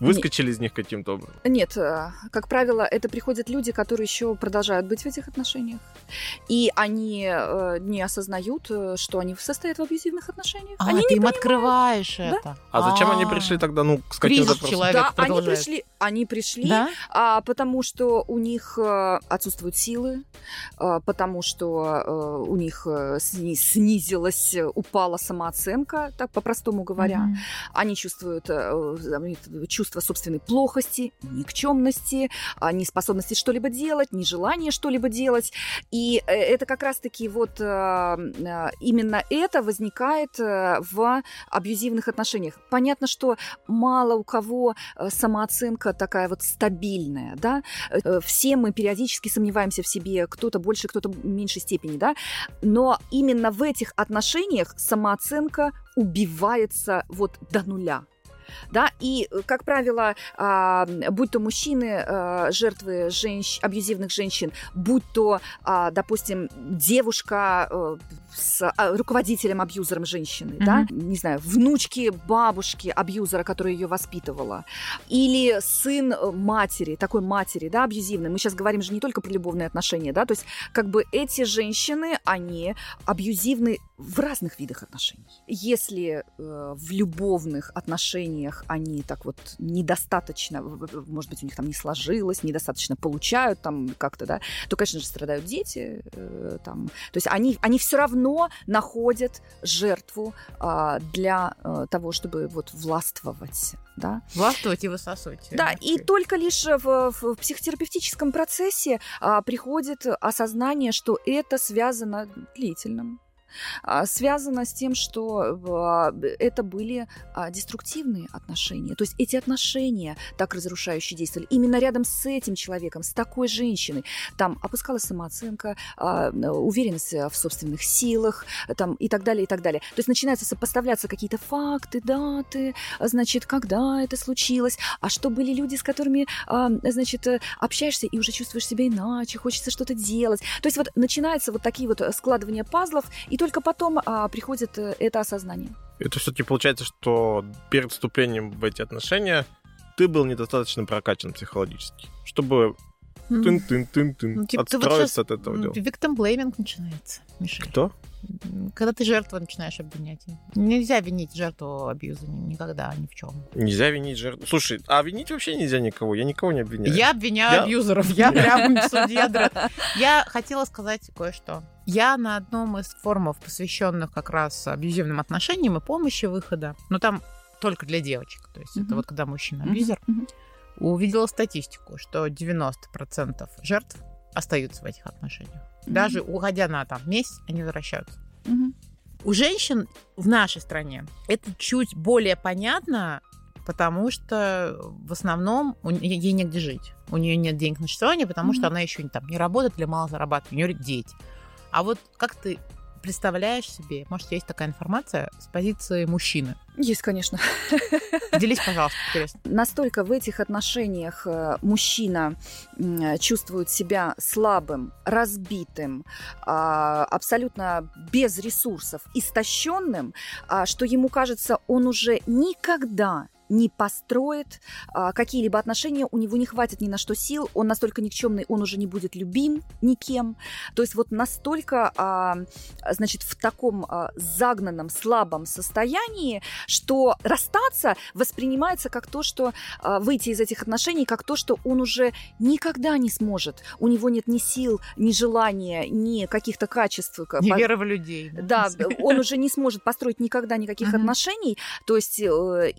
Выскочили из них каким-то образом? Нет, э, как правило, это приходят люди, которые еще продолжают быть в этих отношениях. И они э, не осознают, э, что они состоят в абьюзивных отношениях. А, они ты им понимают. открываешь да? это. А зачем они а. пришли тогда, ну, с каким запросом? Да, они пришли, они пришли, да? а, потому что у них отсутствуют силы, а, потому что у них снизилась, упала самооценка, так по-простому говоря. Mm-hmm. Они чувствуют, чувствуют чувство собственной плохости, никчемности, а, неспособности что-либо делать, нежелание что-либо делать. И э, это как раз-таки вот а, а, именно это возникает э, в абьюзивных отношениях. Понятно, что мало у кого э, самооценка такая вот стабильная, да. Все мы периодически сомневаемся в себе, кто-то больше, кто-то меньшей степени, да. Но именно в этих отношениях самооценка убивается вот до нуля да, и, э, как правило, а, будь то мужчины, а, жертвы женщ... абьюзивных женщин, будь то, а, допустим, девушка э, с руководителем абьюзером женщины, mm-hmm. да, не знаю, внучки бабушки абьюзера, которая ее воспитывала, или сын э, матери, такой матери, да, абьюзивной. Мы сейчас говорим же не только про любовные отношения, да, то есть как бы эти женщины, они абьюзивны в разных видах отношений. Если э, в любовных отношениях они так вот недостаточно, может быть, у них там не сложилось, недостаточно получают там как-то, да, то, конечно же, страдают дети, э, там, то есть они, они все равно находят жертву э, для э, того, чтобы вот властвовать, да. Властвовать и высасывать. Да, и только лишь в, в психотерапевтическом процессе э, приходит осознание, что это связано длительным а, связано с тем, что а, это были а, деструктивные отношения. То есть эти отношения так разрушающие действовали. Именно рядом с этим человеком, с такой женщиной, там опускалась самооценка, уверенность в собственных силах там, и так далее, и так далее. То есть начинаются сопоставляться какие-то факты, даты, значит, когда это случилось, а что были люди, с которыми, значит, общаешься и уже чувствуешь себя иначе, хочется что-то делать. То есть вот начинаются вот такие вот складывания пазлов, и только потом а, приходит э, это осознание. Это все-таки получается, что перед вступлением в эти отношения ты был недостаточно прокачан психологически, чтобы тын-тын-тын-тын ну, типа, отстроиться вот от этого дела. Victim blaming начинается, Миша. Кто? Когда ты жертву начинаешь обвинять. Нельзя винить жертву абьюза никогда, ни в чем. Нельзя винить жертву. Слушай, а винить вообще нельзя никого. Я никого не обвиняю. Я обвиняю я... абьюзеров. Я прям судья. Я хотела сказать кое-что. Я на одном из форумов, посвященных как раз абьюзивным отношениям и помощи выхода, но там только для девочек, то есть это вот когда мужчина абьюзер, увидела статистику, что 90% жертв остаются в этих отношениях. Даже уходя на там месяц, они возвращаются. У женщин в нашей стране это чуть более понятно, потому что в основном у, ей негде жить. У нее нет денег на существование, потому mm-hmm. что она еще там не работает или мало зарабатывает, у нее дети. А вот как ты представляешь себе, может, есть такая информация с позиции мужчины? Есть, конечно. Делись, пожалуйста, интересно. Настолько в этих отношениях э, мужчина чувствует себя слабым, разбитым, а, абсолютно без ресурсов, истощенным, а, что ему кажется, он уже никогда не построит а, какие-либо отношения, у него не хватит ни на что сил, он настолько никчемный, он уже не будет любим никем. То есть вот настолько, а, значит, в таком а, загнанном, слабом состоянии, что расстаться воспринимается как то, что а, выйти из этих отношений, как то, что он уже никогда не сможет. У него нет ни сил, ни желания, ни каких-то качеств. Не веры в людей. Да, он уже не сможет построить никогда никаких отношений. То есть э,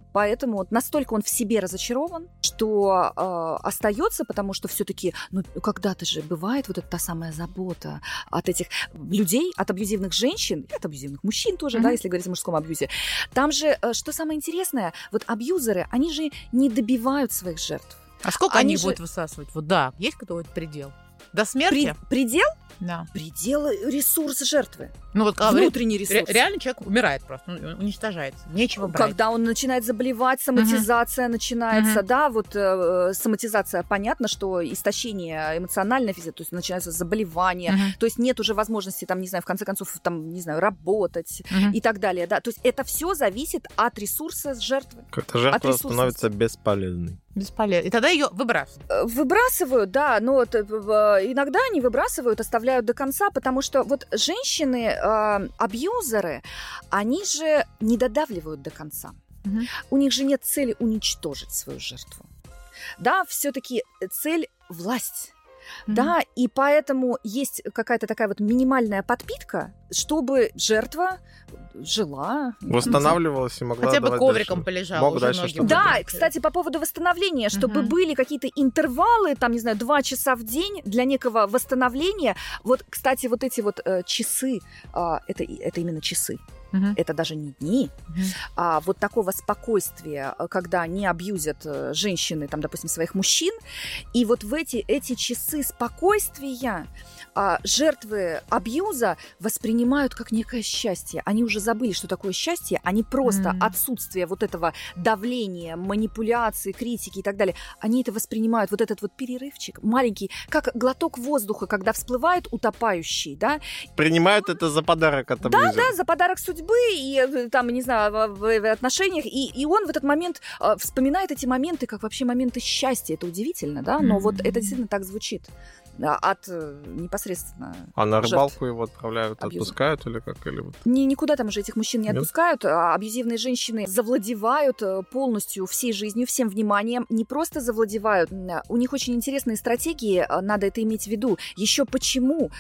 поэтому настолько он в себе разочарован, что э, остается, потому что все-таки, ну, когда-то же бывает вот эта та самая забота от этих людей, от абьюзивных женщин, и от абьюзивных мужчин тоже, да, если говорить о мужском абьюзе. Там же, э, что самое интересное, вот абьюзеры, они же не добивают своих жертв. А сколько они, они же... будут высасывать? Вот да, есть какой-то предел? До смерти? При, предел? Да. Предел ресурса жертвы. Ну вот а, внутренний ресурс. реально человек умирает просто, уничтожается, нечего брать. Когда он начинает заболевать, соматизация угу. начинается, угу. да, вот э, соматизация, понятно, что истощение эмоциональное, физическое, то есть начинается заболевание, угу. то есть нет уже возможности, там, не знаю, в конце концов, там, не знаю, работать угу. и так далее, да, то есть это все зависит от ресурса жертвы. Как-то жертва становится бесполезной. Бесполезно. И тогда ее выбрасывают. Э, выбрасывают, да, но вот, э, иногда они выбрасывают, оставляют до конца, потому что вот женщины э, абьюзеры, они же не додавливают до конца. Угу. У них же нет цели уничтожить свою жертву. Да, все-таки цель власть. Mm-hmm. Да, и поэтому есть какая-то такая вот минимальная подпитка, чтобы жертва жила. Восстанавливалась и могла Хотя бы ковриком дальше. полежала. Мог дальше многим. Да, кстати, по поводу восстановления, чтобы угу. были какие-то интервалы, там, не знаю, два часа в день для некого восстановления. Вот, кстати, вот эти вот э, часы, э, это, это именно часы. Угу. Это даже не дни, угу. а вот такого спокойствия, э, когда не абьюзят э, женщины, там, допустим, своих мужчин. И вот в эти, эти часы спокойствия а, жертвы абьюза воспринимают как некое счастье. Они уже забыли, что такое счастье. Они просто mm. отсутствие вот этого давления, манипуляции, критики и так далее. Они это воспринимают, вот этот вот перерывчик маленький, как глоток воздуха, когда всплывает утопающий, да. Принимают это за подарок от абьюзера. Да, да, за подарок судьбы и э, там, не знаю, в, в, отношениях. И, и он в этот момент э, вспоминает эти моменты как вообще моменты счастья. Это удивительно, да, но mm-hmm. вот это действительно так звучит от э, непосредственно. А на рыбалку его отправляют, абьюза. отпускают или как? Или вот... Ни, никуда там уже этих мужчин не Нет? отпускают. А абьюзивные женщины завладевают полностью всей жизнью, всем вниманием. Не просто завладевают, у них очень интересные стратегии, надо это иметь в виду. Еще почему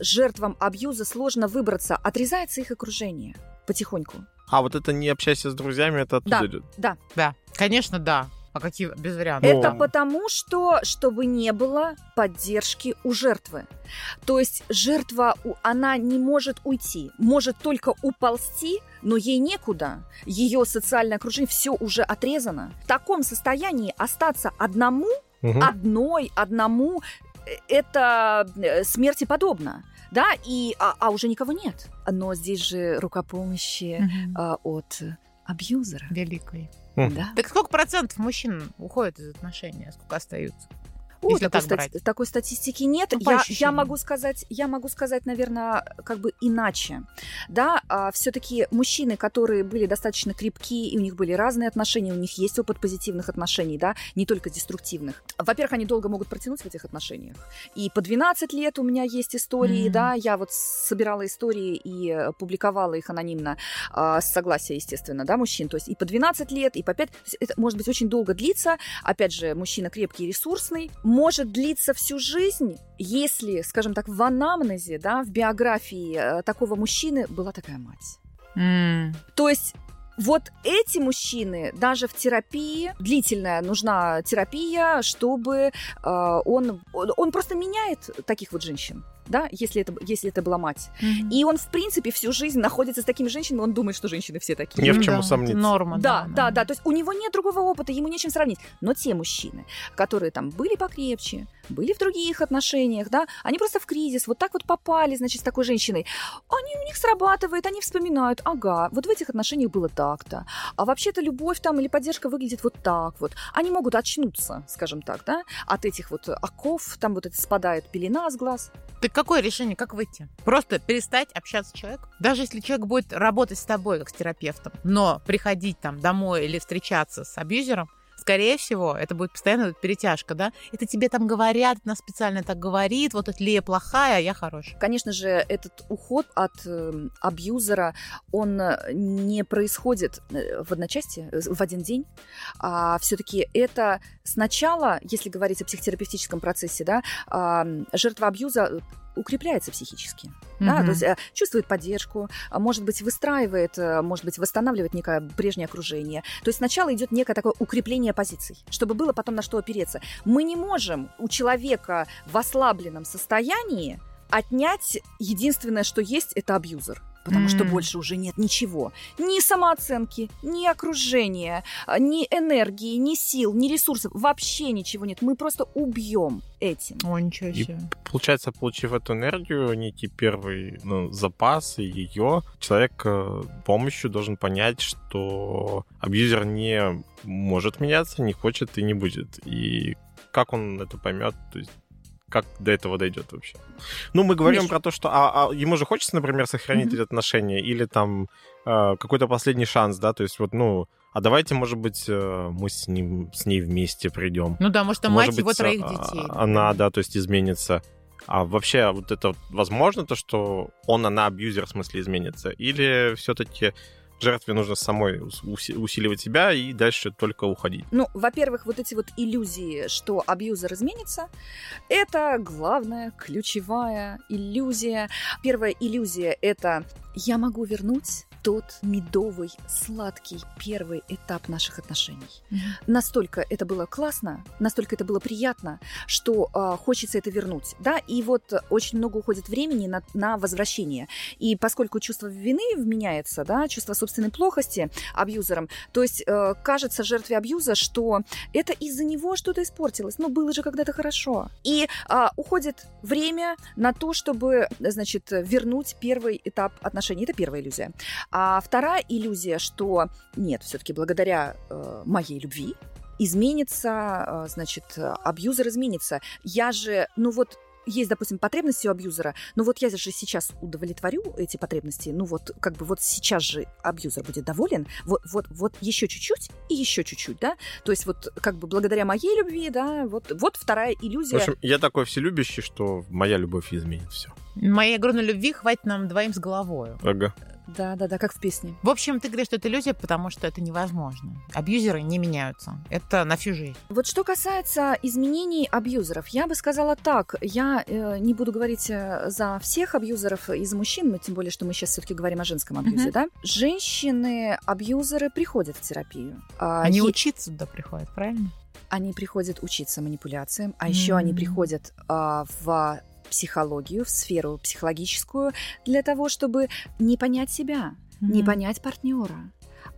жертвам абьюза сложно выбраться? Отрезается их окружение потихоньку. А вот это не общайся с друзьями, это оттуда да, идет? Да. Да, конечно, да. А какие без вариантов? Это потому, что чтобы не было поддержки у жертвы. То есть жертва, она не может уйти, может только уползти, но ей некуда. Ее социальное окружение все уже отрезано. В таком состоянии остаться одному, угу. одной, одному, э, это э, смерти подобно да, и, а, а уже никого нет. Но здесь же рука помощи угу. а, от абьюзера. Великой. Да. Так сколько процентов мужчин уходят из отношений, а сколько остаются? О, Если такой, стати- такой статистики нет. Ну, я, я могу сказать, я могу сказать, наверное, как бы иначе. Да, а, все-таки мужчины, которые были достаточно крепкие, и у них были разные отношения, у них есть опыт позитивных отношений, да, не только деструктивных. Во-первых, они долго могут протянуть в этих отношениях. И по 12 лет у меня есть истории, mm-hmm. да, я вот собирала истории и э, публиковала их анонимно а, с согласия, естественно, да, мужчин. То есть и по 12 лет, и по 5. Это может быть очень долго длиться. Опять же, мужчина крепкий и ресурсный может длиться всю жизнь, если, скажем так, в анамнезе, да, в биографии э, такого мужчины была такая мать. Mm. То есть вот эти мужчины даже в терапии, длительная нужна терапия, чтобы э, он, он просто меняет таких вот женщин да, если это, если это была мать. Mm-hmm. И он, в принципе, всю жизнь находится с такими женщинами, он думает, что женщины все такие. Не в чем да, усомниться. Норма. Да, да, да, да. То есть у него нет другого опыта, ему нечем сравнить. Но те мужчины, которые там были покрепче, были в других отношениях, да, они просто в кризис, вот так вот попали, значит, с такой женщиной. Они у них срабатывает, они вспоминают, ага, вот в этих отношениях было так-то, а вообще-то любовь там или поддержка выглядит вот так вот. Они могут очнуться, скажем так, да, от этих вот оков, там вот это спадает пелена с глаз. Так какое решение, как выйти? Просто перестать общаться с человеком? Даже если человек будет работать с тобой как с терапевтом, но приходить там домой или встречаться с абьюзером, скорее всего, это будет постоянно перетяжка, да? Это тебе там говорят, она специально так говорит, вот эта Лея плохая, а я хорошая. Конечно же, этот уход от э, абьюзера, он э, не происходит э, в одночасье, э, в один день, а все-таки это сначала, если говорить о психотерапевтическом процессе, да, э, жертва абьюза укрепляется психически. Mm-hmm. Да, то есть э, чувствует поддержку, а, может быть, выстраивает, э, может быть, восстанавливает некое прежнее окружение. То есть сначала идет некое такое укрепление позиций, чтобы было потом на что опереться. Мы не можем у человека в ослабленном состоянии отнять единственное, что есть, это абьюзер потому mm. что больше уже нет ничего. Ни самооценки, ни окружения, а, ни энергии, ни сил, ни ресурсов. Вообще ничего нет. Мы просто убьем этим. О, ничего себе. И, получается, получив эту энергию, некий первый ну, запас и ее, человек э, помощью должен понять, что абьюзер не может меняться, не хочет и не будет. И как он это поймет, то есть как до этого дойдет вообще. Ну, мы говорим Миш... про то, что а, а ему же хочется, например, сохранить mm-hmm. эти отношения, или там э, какой-то последний шанс, да, то есть вот, ну, а давайте, может быть, э, мы с ним, с ней вместе придем. Ну да, может, а может мать быть, его троих а, детей. Она, да, то есть изменится. А вообще, вот это возможно, то, что он, она абьюзер, в смысле, изменится? Или все-таки жертве нужно самой усиливать себя и дальше только уходить. Ну, во-первых, вот эти вот иллюзии, что абьюзер изменится, это главная, ключевая иллюзия. Первая иллюзия — это «я могу вернуть тот медовый, сладкий первый этап наших отношений. Mm-hmm. Настолько это было классно, настолько это было приятно, что э, хочется это вернуть, да, и вот очень много уходит времени на, на возвращение. И поскольку чувство вины вменяется, да, чувство собственной плохости абьюзером, то есть э, кажется жертве абьюза, что это из-за него что-то испортилось, но было же когда-то хорошо. И э, уходит время на то, чтобы, значит, вернуть первый этап отношений. Это первая иллюзия. А вторая иллюзия, что нет, все-таки благодаря э, моей любви изменится, э, значит, абьюзер изменится. Я же, ну вот есть, допустим, потребности у абьюзера, но вот я же сейчас удовлетворю эти потребности, ну вот как бы вот сейчас же абьюзер будет доволен, вот, вот, вот еще чуть-чуть и еще чуть-чуть, да, то есть вот как бы благодаря моей любви, да, вот, вот вторая иллюзия. В общем, я такой вселюбящий, что моя любовь изменит все. Моей огромной любви хватит нам двоим с головой. Ага. Да, да, да, как в песне. В общем, ты говоришь, что это иллюзия, потому что это невозможно. Абьюзеры не меняются. Это на всю жизнь. Вот что касается изменений абьюзеров, я бы сказала так. Я э, не буду говорить э, за всех абьюзеров из мужчин, тем более, что мы сейчас все-таки говорим о женском абьюзе, uh-huh. да? Женщины-абьюзеры приходят в терапию. А, они и... учиться туда приходят, правильно? Они приходят учиться манипуляциям, а mm-hmm. еще они приходят а, в психологию, в сферу психологическую для того, чтобы не понять себя, mm-hmm. не понять партнера,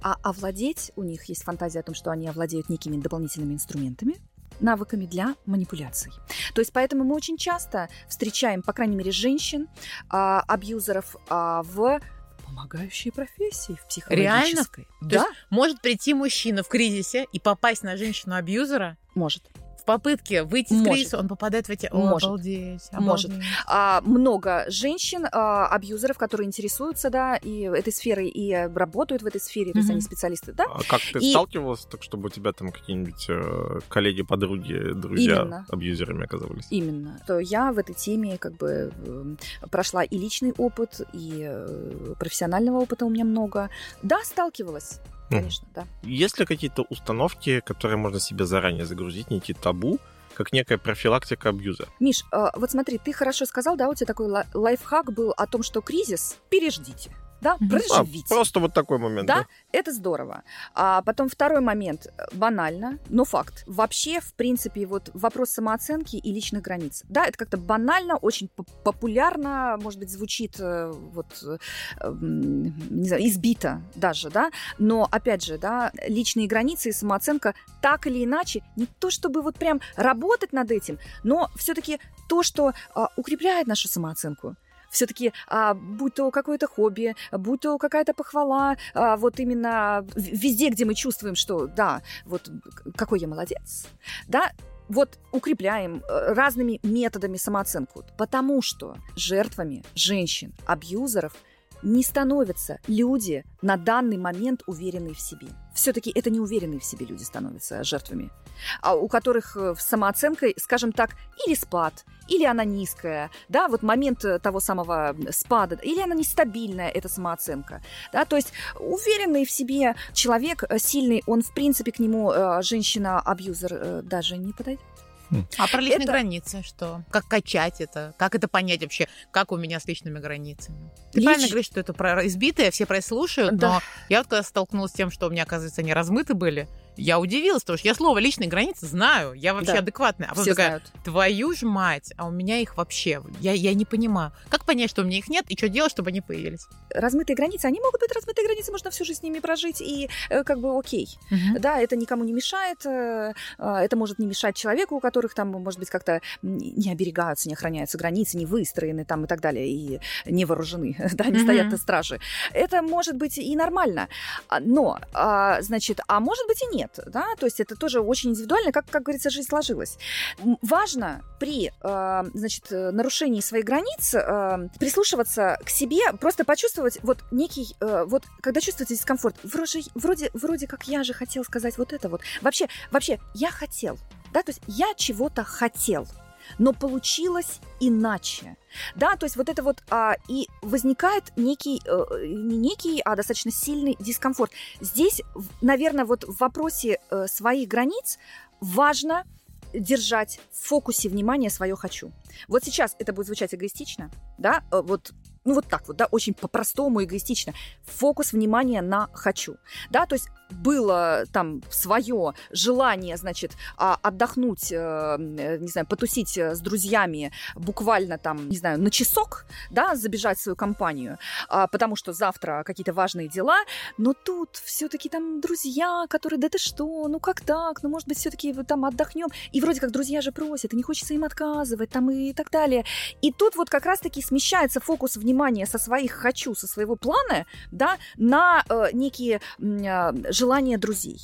а овладеть, у них есть фантазия о том, что они овладеют некими дополнительными инструментами, навыками для манипуляций. То есть поэтому мы очень часто встречаем, по крайней мере, женщин, а, абьюзеров а, в помогающие профессии в психологической. Реально? Да. может прийти мужчина в кризисе и попасть на женщину-абьюзера? Может в попытке выйти Может. из кризиса, он попадает в эти... О, Может. Обалдеть, обалдеть. Может. А, много женщин, а, абьюзеров, которые интересуются, да, и этой сферой, и работают в этой сфере, mm-hmm. то есть они специалисты, да. А как ты и... сталкивалась, так чтобы у тебя там какие-нибудь э, коллеги, подруги, друзья Именно. абьюзерами оказывались? Именно. То я в этой теме как бы эм, прошла и личный опыт, и э, профессионального опыта у меня много. Да, сталкивалась конечно, да. Есть ли какие-то установки, которые можно себе заранее загрузить, некие табу, как некая профилактика абьюза. Миш, э, вот смотри, ты хорошо сказал, да, у тебя такой лайфхак был о том, что кризис переждите. Да, Мгм. А, проживите. просто вот такой момент. Да, это здорово. А потом второй момент. э, Банально, но факт. Вообще, в принципе, вот вопрос самооценки и личных границ. Да, это как-то банально, очень популярно, может быть, звучит э, вот, э, м, не знаю, избито даже, да, но, опять же, да, личные границы и самооценка так или иначе, не то чтобы вот прям работать над этим, но все-таки то, что а, укрепляет нашу самооценку все-таки, а, будь то какое-то хобби, будь то какая-то похвала, а, вот именно везде, где мы чувствуем, что да, вот какой я молодец, да, вот укрепляем э, разными методами самооценку, потому что жертвами женщин, абьюзеров не становятся люди на данный момент уверенные в себе. Все-таки это неуверенные в себе люди становятся жертвами, а у которых э, с самооценкой, скажем так, или спад, или она низкая, да, вот момент э, того самого спада, или она нестабильная, эта самооценка, да, то есть уверенный в себе человек, э, сильный, он, в принципе, к нему женщина-абьюзер даже не подойдет. А про личные Это- границы что? Как качать это? Как это понять вообще? Как у меня с личными границами? Ты Лич- правильно говоришь, что это про избитые, все про это слушают, Да. но я вот когда столкнулась с тем, что у меня, оказывается, они размыты были, я удивилась, потому что я слово личные границы знаю, я вообще Да. адекватная. А потом такая, знают. твою ж мать, а у меня их вообще, я, я не понимаю. Как понять, что у меня их нет, и что делать, чтобы они появились? Размытые границы, они могут быть размытые границы, можно всю жизнь с ними прожить, и э, как бы окей. Да, это никому не мешает, э, а, это может не мешать человеку, у которых там, может быть, как-то не оберегаются, не охраняются границы, не выстроены там и так далее, и не вооружены, да, не Мгм. стоят на страже. Это может быть и нормально, А, но, а, значит, а может быть и нет, да, то есть это тоже очень индивидуально, как, как говорится, жизнь сложилась. Важно при, э, значит, нарушении своих границ э, прислушиваться к себе, просто почувствовать вот некий, э, вот когда чувствуете дискомфорт, вроде, вроде, вроде как я же хотел сказать вот это вот. Вообще, вообще, я хотел, да, то есть я чего-то хотел, но получилось иначе. Да, то есть вот это вот а, и возникает некий, э, не некий, а достаточно сильный дискомфорт. Здесь, наверное, вот в вопросе э, своих границ важно держать в фокусе внимания свое хочу. Вот сейчас это будет звучать эгоистично, да, э, вот ну вот так вот, да, очень по-простому эгоистично. Фокус внимания на хочу, да, то есть было там свое желание, значит, а, отдохнуть, э, э, не знаю, потусить э, с друзьями буквально там, не знаю, на часок, да, забежать в свою компанию, а, потому что завтра какие-то важные дела, но тут все-таки там друзья, которые, да ты что, ну как так, ну может быть все-таки там отдохнем, и вроде как друзья же просят, и не хочется им отказывать, там и так далее. И тут вот как раз-таки смещается фокус внимания со своих хочу, со своего плана, да, на э, некие э, желания друзей.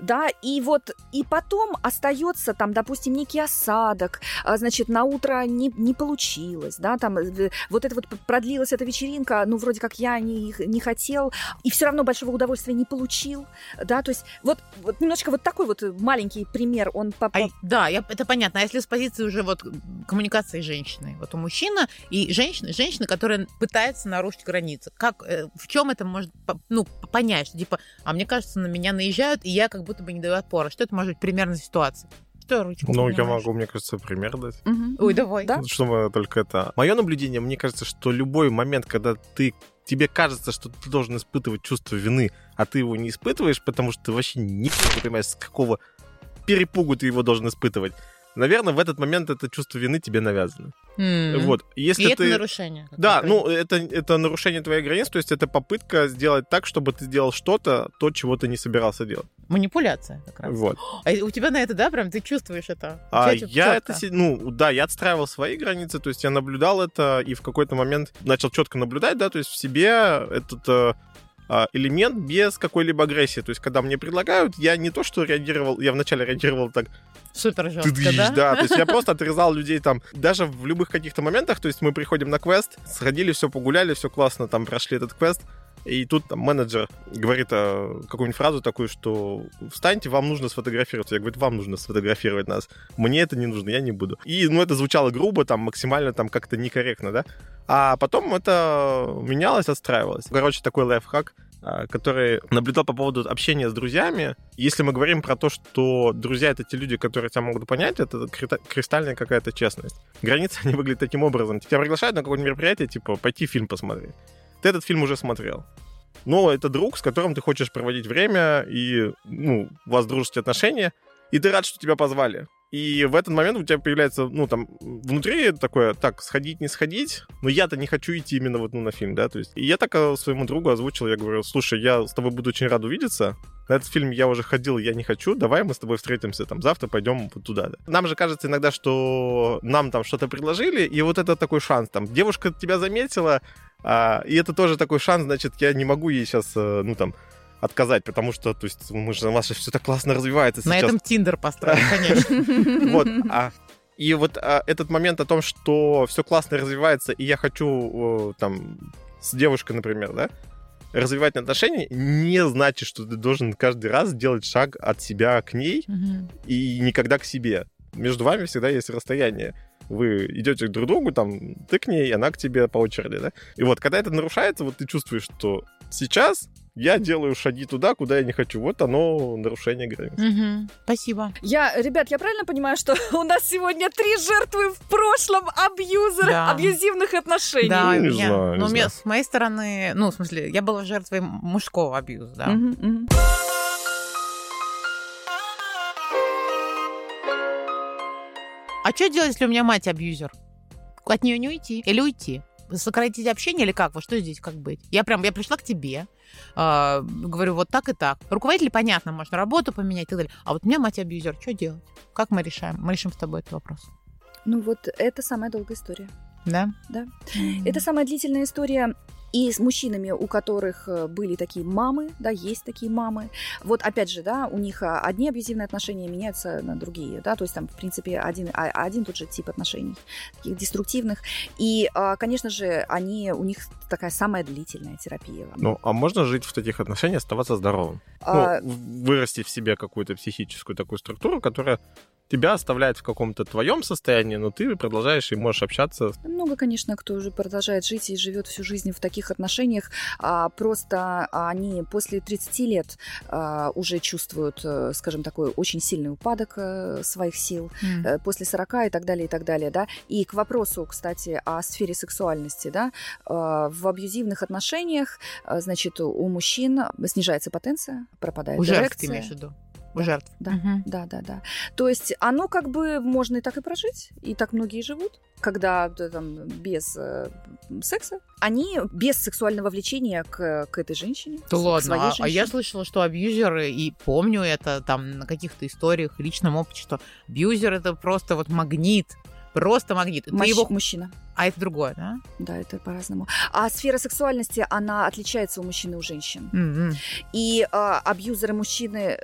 Да, и вот, и потом остается там, допустим, некий осадок, а, значит, на утро не, не получилось, да, там, э, вот это вот продлилась эта вечеринка, ну, вроде как я не, не хотел, и все равно большого удовольствия не получил, да, то есть вот, вот немножечко вот такой вот маленький пример, он по, А, да, я, это понятно. А если с позиции уже вот коммуникации с женщиной, вот у мужчина и женщины, женщина, которая пытается нарушить границы, как, э, в чем это может, ну, понять, что типа, а мне кажется, на меня наезжают, и я как будто бы не даю отпора. Что это может быть примерно за ситуация? Что, ручку Ну, я могу, мне кажется, пример дать. Мгм. Ой, давай. Да? Что мы только это... Мое наблюдение, мне кажется, что любой момент, когда ты тебе кажется, что ты должен испытывать чувство вины, а ты его не испытываешь, потому что ты вообще не понимаешь, с какого перепугу ты его должен испытывать. Наверное, в этот момент это чувство вины тебе навязано. М. Вот. Если И это ты... нарушение. Да, ну это, это нарушение твоих границ, то есть это попытка сделать так, чтобы ты сделал что-то, то, чего ты не собирался делать. Манипуляция как раз. Вот. А у тебя на это, да, прям ты чувствуешь это? А я чётко. это, ну, да, я отстраивал свои границы, то есть я наблюдал это и в какой-то момент начал четко наблюдать, да, то есть в себе этот э, а, элемент без какой-либо агрессии. То есть, когда мне предлагают, я не то, что реагировал, я вначале реагировал так, Супер жестко, да? да, то есть я просто отрезал людей там, даже в любых каких-то моментах, то есть мы приходим на квест, сходили, все погуляли, все классно, там прошли этот квест, и тут там менеджер говорит э, какую-нибудь фразу такую, что встаньте, вам нужно сфотографироваться. Я говорю, вам нужно сфотографировать нас. Мне это не нужно, я не буду. И, ну, это звучало грубо, там, максимально там как-то некорректно, да. А потом это менялось, отстраивалось. Короче, такой лайфхак, а, который наблюдал по поводу общения с друзьями. Если мы говорим про то, что друзья — это те люди, которые тебя могут понять, это кристальная какая-то честность. Границы, они выглядят таким образом. Тебя приглашают на какое-нибудь мероприятие, типа, пойти фильм посмотреть. ты этот фильм уже смотрел. Но это друг, с которым ты хочешь проводить время, и ну, у вас дружеские отношения, и ты рад, что тебя позвали. И в этот момент у тебя появляется, ну, там, внутри такое, так, сходить, не сходить, но я-то не хочу идти именно вот, ну, на фильм, да, то есть. И я так э, своему другу озвучил, я говорю, слушай, я с тобой буду очень рад увидеться, на этот фильм я уже ходил, я не хочу, давай мы с тобой встретимся там завтра, пойдем вот туда. Да. Нам же кажется иногда, что нам там что-то предложили, и вот это такой шанс, там, девушка тебя заметила, а, и это тоже такой шанс, значит, я не могу ей сейчас, э, ну, там, отказать, потому что, то есть, мы же, у вас же все так классно развивается На сейчас. этом Тиндер построен, конечно. Вот. а, и вот а, этот момент о том, что все классно развивается, и я хочу там с девушкой, например, да, развивать отношения, не значит, что ты должен каждый раз делать шаг от себя к ней Мгм. и никогда к себе. Между вами всегда есть расстояние. Вы идете друг к другу, там, ты к ней, она к тебе по очереди, да? И вот, когда это нарушается, вот ты чувствуешь, что сейчас я делаю шаги туда, куда я не хочу. Вот оно, нарушение границ. Мгм. Спасибо. Я, ребят, я правильно понимаю, что у нас сегодня три жертвы в прошлом абьюзера, Да. абьюзивных отношений? Да, не у меня- знаю, не ну, меня- знаю. с моей стороны, ну, в смысле, я была жертвой мужского абьюза, да. Мгм, мгм. А что делать, если у меня мать абьюзер? От нее не уйти или уйти? Сократить общение или как? Вот что здесь как быть? Я прям, я пришла к тебе, а, говорю, вот так и так. Руководитель, понятно, можно работу поменять и так далее. А вот у меня мать абьюзер, что делать? Как мы решаем? Мы решим с тобой этот вопрос. Ну вот это самая долгая история. Да? Да. Мгм. Это самая длительная история и с мужчинами, у которых э, были такие мамы, да, есть такие мамы. Вот опять же, да, у них а, одни абьюзивные отношения меняются на другие, да, то есть там, в принципе, один, а- один тот же тип отношений, таких деструктивных. И, а, конечно же, они, у них такая самая длительная терапия. Ну, а можно жить в таких отношениях, оставаться здоровым? А, Ну, в- вырасти в себе какую-то психическую такую структуру, которая тебя оставляет в каком-то твоем состоянии, но ты продолжаешь и можешь общаться. Много, конечно, кто уже продолжает жить и живет всю жизнь в таких отношениях. А, просто они после 30 лет а, уже чувствуют, э, скажем, такой очень сильный упадок э, своих сил. Э, после 40 и так далее, и так далее, да. И к вопросу, кстати, о сфере сексуальности, да, э, в абьюзивных отношениях, э, значит, у мужчин снижается потенция, пропадает У жертв, ты имеешь в виду? У жертв. Да. Мгм. Да, да, да. То есть оно как бы можно и так и прожить, и так многие живут, когда да, там, без э, секса, они без сексуального влечения к, к этой женщине. Да к ладно, своей а, а женщине. я слышала, что абьюзеры, и помню это там на каких-то историях, личном опыте, что абьюзер это просто вот магнит, просто магнит. Ты Мощ- его... мужчина. А это другое, да? Да, это по-разному. А сфера сексуальности, она отличается у мужчин и у женщин. М-м. И а, абьюзеры мужчины,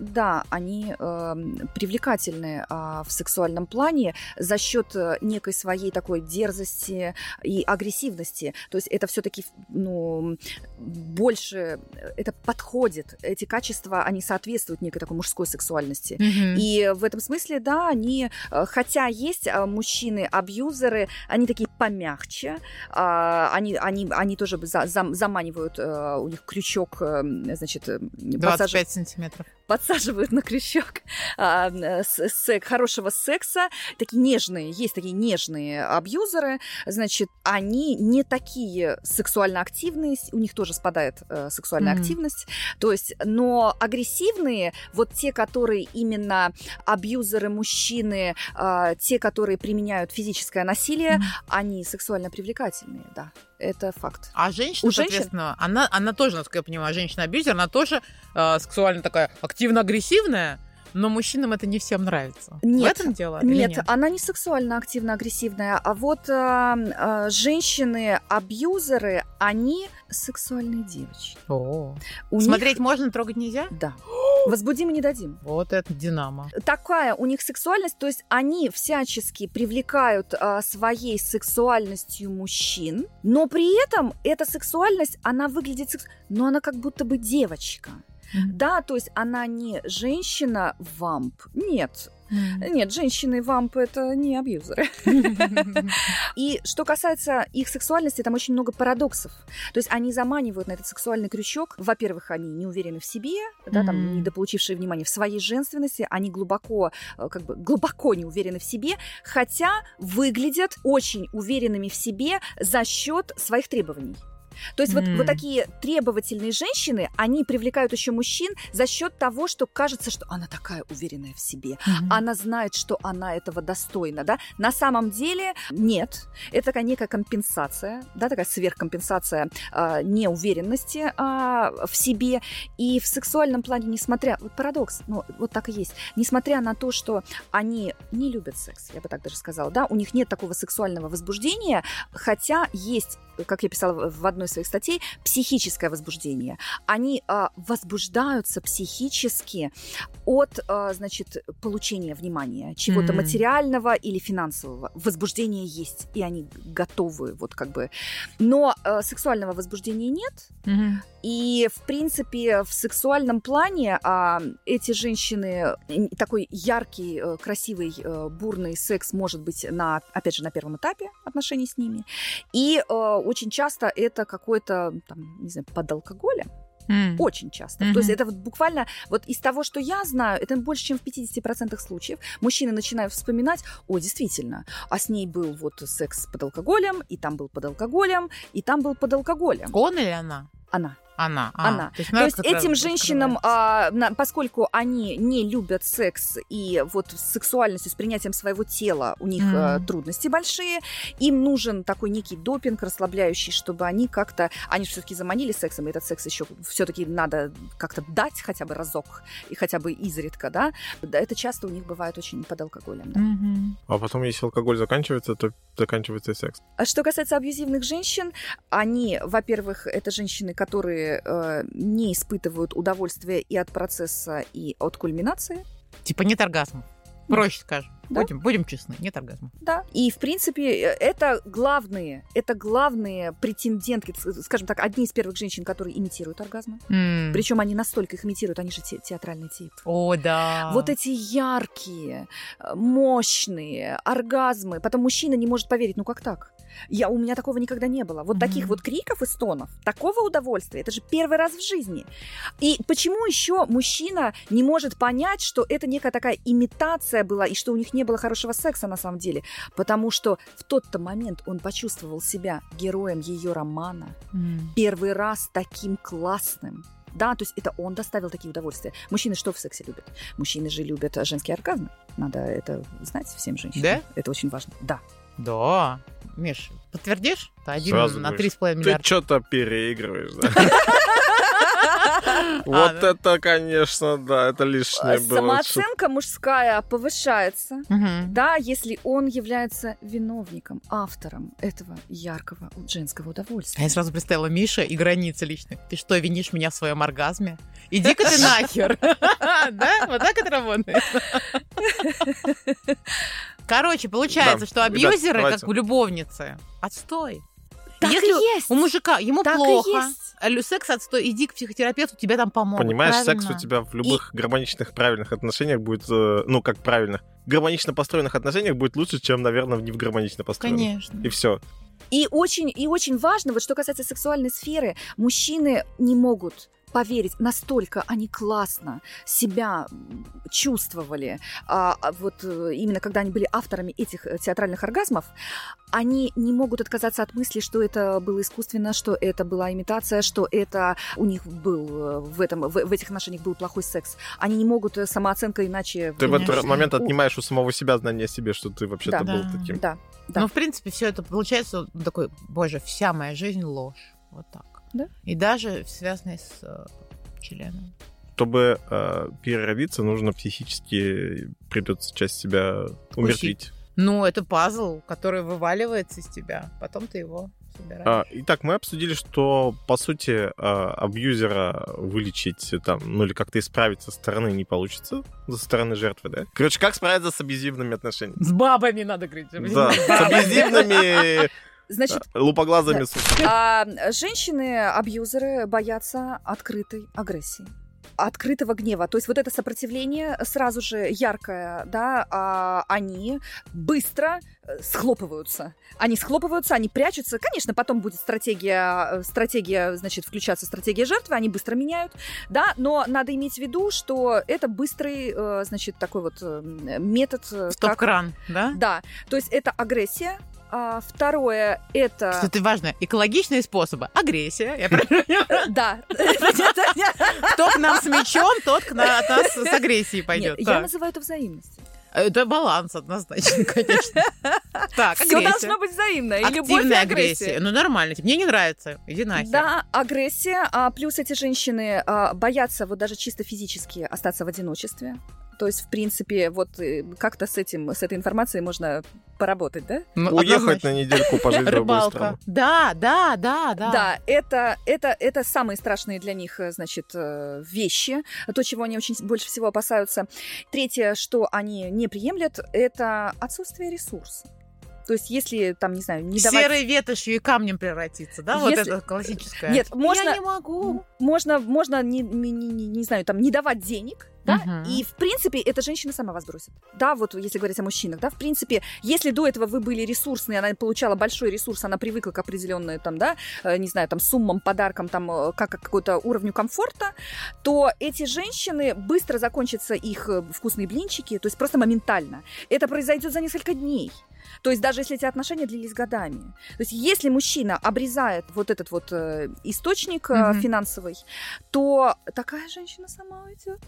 да, они эм, привлекательны а, в сексуальном плане за счет э, некой своей такой дерзости и агрессивности. То есть это все-таки, ну, больше, э, это подходит. Эти качества, они соответствуют некой такой мужской сексуальности. Мгм. И в этом смысле, да, они, э, хотя есть а, мужчины-абьюзеры, они такие помягче, а, они, они, они тоже за- зам- заманивают, э, у них крючок, э, значит, э, подсаживают 25 сантиметров. Подсаживают на крючок а, э, с- сек- хорошего секса. Такие нежные, есть такие нежные абьюзеры. Значит, они не такие сексуально активные, с- у них тоже спадает э, сексуальная Мгм. активность. То есть, но агрессивные, вот те, которые именно абьюзеры мужчины, а, те, которые применяют физическое насилие, Мгм. они сексуально привлекательные, да. Это факт. А женщина, У женщин? соответственно, она, она тоже, насколько я понимаю, женщина-абьюзер, она тоже э, сексуально такая активно-агрессивная, но мужчинам это не всем нравится. Нет, В этом дело? или Нет, она не сексуально активно-агрессивная, а вот а, а, женщины-абьюзеры, они сексуальные девочки. О. У них- Смотреть можно, трогать нельзя? Да. Возбудим и не дадим. Вот это динамо. Такая у них сексуальность, то есть они всячески привлекают а, своей сексуальностью мужчин, но при этом эта сексуальность, она выглядит секс... но она как будто бы девочка. Да, то есть она не женщина-вамп. Нет. Нет, женщины-вамп это не абьюзеры. И что касается их сексуальности, там очень много парадоксов. То есть они заманивают на этот сексуальный крючок. Во-первых, они не уверены в себе, да, там, недополучившие внимания в своей женственности, они глубоко, э, как бы, глубоко не уверены в себе, хотя выглядят очень уверенными в себе за счет своих требований. То есть вот, М. вот такие требовательные женщины, они привлекают еще мужчин за счет того, что кажется, что она такая уверенная в себе, Мгм. она знает, что она этого достойна, да. На самом деле нет. Это такая некая компенсация, да, такая сверхкомпенсация а, неуверенности а, в себе. И в сексуальном плане, несмотря... Вот парадокс, ну, вот так и есть. Несмотря на то, что они не любят секс, я бы так даже сказала, да, у них нет такого сексуального возбуждения, хотя есть как я писала в одной из своих статей, психическое возбуждение. Они а, возбуждаются психически от, а, значит, получения внимания, чего-то М. материального или финансового. Возбуждение есть, и они готовы, вот как бы. Но а, сексуального возбуждения нет, Мгм. и, в принципе, в сексуальном плане а, эти женщины, такой яркий, э, красивый, э, бурный секс может быть, на, опять же, на первом этапе отношений с ними. И э, очень часто это какой-то, там, не знаю, под алкоголем. М. Очень часто. Мгм. То есть это вот буквально, вот из того, что я знаю, это больше, чем в 50% случаев. Мужчины начинают вспоминать, о, действительно, а с ней был вот секс под алкоголем, и там был под алкоголем, и там был под алкоголем. Он или она? Она. Она. А, Она. То есть, То есть этим женщинам, а, на- поскольку они не любят секс и вот с сексуальностью, с принятием своего тела у них а, Мгм. трудности большие, им нужен такой некий допинг расслабляющий, чтобы они как-то, они все-таки заманили сексом, и этот секс еще все-таки надо как-то дать хотя бы разок и хотя бы изредка, да. Это часто у них бывает очень под алкоголем. да. Мгм. А потом, если алкоголь заканчивается, то заканчивается и секс. А Что касается абьюзивных женщин, они, во-первых, это женщины, которые э, не испытывают удовольствия и от процесса, и от кульминации. Типа нет оргазма. Проще скажем. Да. Будем, будем честны, нет оргазма. Да. И, в принципе, э, это главные, это главные претендентки, ц- скажем так, одни из первых женщин, которые имитируют оргазмы. М. Причем они настолько их имитируют, они же те- театральный тип. О, да. Вот эти яркие, э, мощные оргазмы. Потом мужчина не может поверить, ну как так? Я, у меня такого никогда не было. Вот таких Мгм. вот криков и стонов, такого удовольствия, это же первый раз в жизни. И почему еще мужчина не может понять, что это некая такая имитация была, и что у них не было хорошего секса на самом деле? Потому что в тот-то момент он почувствовал себя героем ее романа, М. первый раз таким классным. Да, то есть это он доставил такие удовольствия. Мужчины что в сексе любят? Мужчины же любят женские оргазмы. Надо это знать всем женщинам. Да? Это очень важно. Да. Да. Миш, подтвердишь? Это один Сразу на говоришь. три с половиной Ты миллиарда. что-то переигрываешь, да? А, Вот это, конечно, да, это лишнее было. Самооценка мужская повышается. Да, если он является виновником, автором этого яркого женского удовольствия. я сразу представила Миша и границы личных. Ты что, винишь меня в своем оргазме? Иди-ка ты нахер. Да? Вот так это работает. Короче, получается, что абьюзеры, как любовницы, отстой. Так Если и есть. У мужика, ему Так и плохо, есть. а лю- секс отстой, иди к психотерапевту, тебе там помогут. Понимаешь, секс правильно? у тебя в любых гармоничных, правильных отношениях будет, э, ну, как правильных, гармонично построенных отношениях будет лучше, чем, наверное, в не в гармонично построенных. Конечно. И все. И очень, и очень важно, вот что касается сексуальной сферы, мужчины не могут поверить, настолько они классно себя чувствовали, а, а вот э, именно когда они были авторами этих э, театральных оргазмов, они не могут отказаться от мысли, что это было искусственно, что это была имитация, что это у них был э, в, этом, в, в этих отношениях был плохой секс. Они не могут самооценка иначе... Ты в этот момент отнимаешь у самого себя знание о себе, что ты вообще-то Да. был Да. таким. Да, да. Ну, в принципе, все это получается такой, боже, вся моя жизнь ложь. Вот так. Да. И даже связанной с э, членом. Чтобы э, переродиться, нужно психически придется часть себя умертвить. Ну, это пазл, который вываливается из тебя. Потом ты его собираешь. А, итак, мы обсудили, что, по сути, а, абьюзера вылечить там, ну или как-то исправить со стороны не получится, со стороны жертвы, да? Короче, как справиться с абьюзивными отношениями? С бабами надо говорить. Да, с абьюзивными Значит, лупоглазыми Да. А женщины-абьюзеры боятся открытой агрессии открытого гнева. То есть вот это сопротивление сразу же яркое, да, а они быстро э, схлопываются. Они схлопываются, они прячутся. Конечно, потом будет стратегия, э, стратегия, значит, включаться стратегия жертвы, они быстро меняют, да, но надо иметь в виду, что это быстрый, э, значит, такой вот метод, как Стоп-кран, да? да, то есть это агрессия, А второе это... Кстати, важно, экологичные способы. Агрессия. Я Да. Кто к нам с мечом, тот к на- от нас с агрессией пойдет. Нет, Я называю это взаимностью. Это баланс однозначно, конечно. Так, Все должно быть взаимно. И Активная агрессия. агрессия. Ну, нормально. Мне не нравится. Иди нахер. Да, агрессия, а плюс эти женщины а, боятся вот даже чисто физически остаться в одиночестве. То есть, в принципе, вот э, как-то с этим, с этой информацией можно поработать, да? Ну, Уехать однозначно. на недельку пожить в другую страну. Да, да, да, да. Да, это, это, это самые страшные для них, э, значит, э, вещи, то, чего они очень больше всего опасаются. Третье, что они не приемлят, это отсутствие ресурса. То есть, если там, не знаю, не давать... Серой ветошью и камнем превратиться, да? Вот Если- это классическое. Нет, можно- Я не могу. Можно, можно не, не, не- не- не знаю, там, не давать денег, да, Мгм. и, в принципе, эта женщина сама вас бросит. Да, вот если говорить о мужчинах, да, в принципе, если до этого вы были ресурсные, она получала большой ресурс, она привыкла к определенной, там, да, э, не знаю, там, суммам, подаркам, там, э, как к какому-то уровню комфорта, то эти женщины, быстро закончатся их э, вкусные блинчики, то есть просто моментально. Это произойдет за несколько дней. То есть даже если эти отношения длились годами. То есть если мужчина обрезает вот этот вот источник Мгм. финансовый, то такая женщина сама уйдет.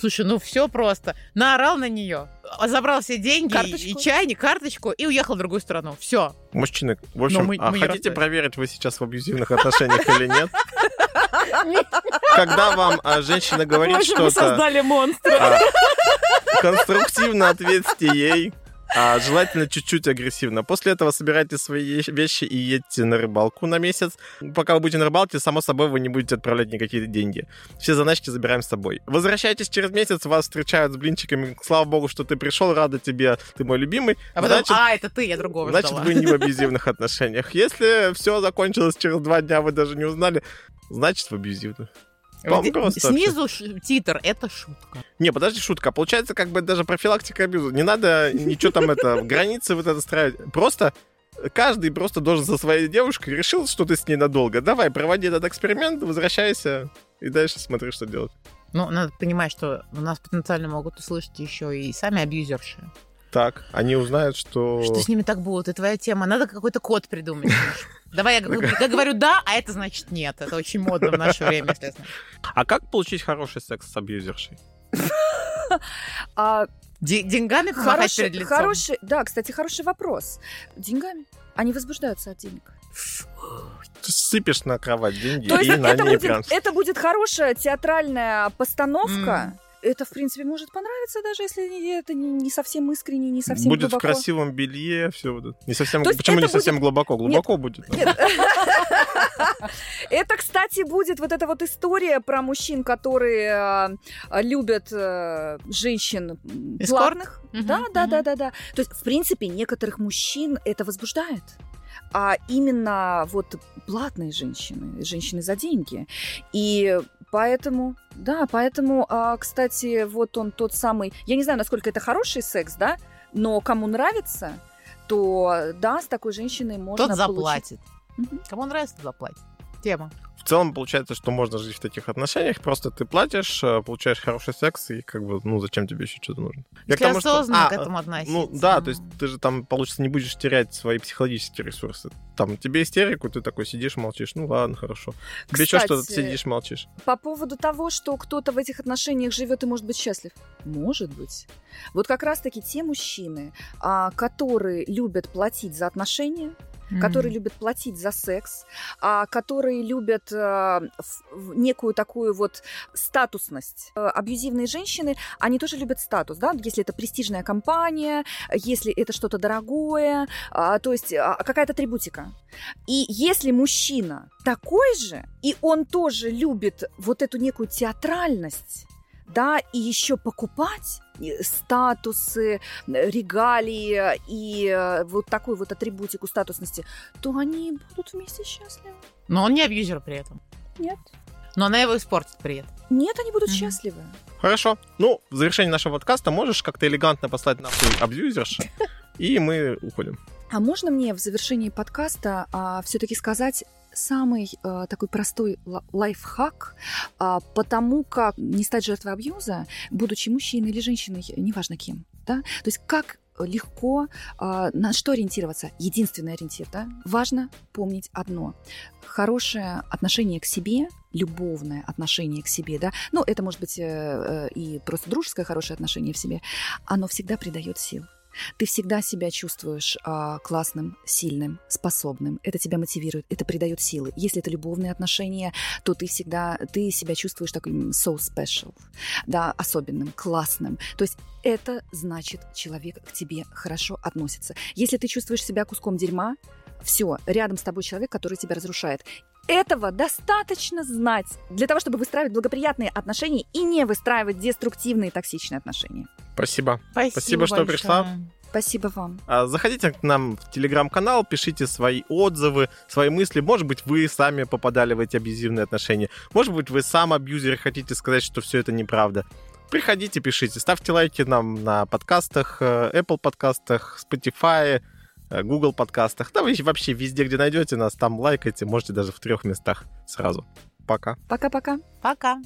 Слушай, ну все просто. Наорал на нее, забрал все деньги и- Карточку. и чайник, карточку и уехал в другую страну. Все. Мужчины, в общем, мы- а мы хотите проверить, вы сейчас в абьюзивных отношениях или нет? Когда вам а, женщина говорит что-то, монстра. а, конструктивно ответьте ей, а желательно чуть-чуть агрессивно. После этого собирайте свои вещи и едьте на рыбалку на месяц. Пока вы будете на рыбалке, само собой, вы не будете отправлять никакие деньги. Все заначки забираем с собой. Возвращайтесь через месяц, вас встречают с блинчиками. Слава богу, что ты пришел, рада тебе, ты мой любимый. А потом, Значит, а, это ты, я другого Значит, ждала. вы не в абьюзивных отношениях. Если все закончилось через два дня, вы даже не узнали, значит, в абьюзивных. Вам просто Снизу ш- титр, это шутка. Не, подожди, шутка. Получается, как бы даже профилактика абьюза. Не надо ничего там это, границы вот это строить. Просто каждый просто должен со своей девушкой решил, что ты с ней надолго. Давай, проводи этот эксперимент, возвращайся и дальше смотри, что делать. Ну, надо понимать, что у нас потенциально могут услышать еще и сами абьюзерши. Так, они узнают, что... Что с ними так будет? И твоя тема. Надо какой-то код придумать. Давай я, я говорю да, а это значит нет. Это очень модно в наше время, знаешь. А как получить хороший секс с абьюзершей? А Де- деньгами помахать хороший, перед лицом. хороший, да, кстати, хороший вопрос. Деньгами. Они возбуждаются от денег. Ты сыпешь на кровать деньги То есть и на это ней будет, прям... это будет хорошая театральная постановка. Это, в принципе, может понравиться, даже если это не, не совсем искренне, не совсем будет глубоко. в красивом белье, все вот это. Не совсем... То Почему не совсем глубоко? Глубоко будет. Нет. Это, кстати, будет вот эта вот история про мужчин, которые э, любят э, женщин. Мгм, Да, да, да, да, да. То есть, в принципе, некоторых мужчин это возбуждает. А именно вот платные женщины, женщины за деньги. И поэтому, да, поэтому, а, кстати, вот он тот самый, я не знаю, насколько это хороший секс, да, но кому нравится, то да, с такой женщиной можно Тот получить- заплатит. Мгм. Кому нравится, тот заплатит. Тема. В целом получается, что можно жить в таких отношениях, просто ты платишь, э, получаешь хороший секс, и как бы, ну, зачем тебе еще что-то нужно? Я к Если тому, что- осознанно а, к этому относиться. Ну да, то есть ты же там, получится, не будешь терять свои психологические ресурсы. Там тебе истерику, ты такой сидишь, молчишь, ну ладно, хорошо. Тебе еще что-то сидишь, молчишь. По поводу того, что кто-то в этих отношениях живет и может быть счастлив. Может быть. Вот как раз-таки те мужчины, а, которые любят платить за отношения, Мгм. которые любят платить за секс, а, которые любят а, в- в некую такую вот статусность. Э, Абьюзивные женщины, они тоже любят статус, да, если это престижная компания, если это что-то дорогое, а, то есть а, какая-то атрибутика. И если мужчина такой же, и он тоже любит вот эту некую театральность, да, и еще покупать э, статусы, регалии и э, вот такую вот атрибутику статусности, то они будут вместе счастливы. Но он не абьюзер при этом. Нет. Но она его испортит при этом. Нет, они будут Мгм. счастливы. Хорошо. Ну, в завершении нашего подкаста можешь как-то элегантно послать нахуй абьюзерш, и мы уходим. А можно мне в завершении подкаста все-таки сказать самый а, такой простой ла- лайфхак, а, потому как не стать жертвой абьюза, будучи мужчиной или женщиной, неважно кем, да? То есть как легко а, на что ориентироваться. Единственный ориентир, да? Важно помнить одно. Хорошее отношение к себе, любовное отношение к себе, да, ну, это может быть э, э, и просто дружеское хорошее отношение в себе, оно всегда придает сил. Ты всегда себя чувствуешь а, классным, сильным, способным. Это тебя мотивирует, это придает силы. Если это любовные отношения, то ты всегда ты себя чувствуешь таким so special, да, особенным, классным. То есть это значит, человек к тебе хорошо относится. Если ты чувствуешь себя куском дерьма, все, рядом с тобой человек, который тебя разрушает. Этого достаточно знать для того, чтобы выстраивать благоприятные отношения и не выстраивать деструктивные токсичные отношения. Спасибо. Спасибо, Спасибо, что большое. пришла. Спасибо вам. А, Заходите к нам в телеграм-канал, пишите свои отзывы, свои мысли. Может быть, вы сами попадали в эти абьюзивные отношения. Может быть, вы сам абьюзер и хотите сказать, что все это неправда. Приходите, пишите, ставьте лайки нам на подкастах, э, Apple подкастах, Spotify, Google подкастах. Да вы вообще везде, где найдете нас, там лайкайте. Можете даже в трех местах сразу. Пока. Пока-пока. Пока.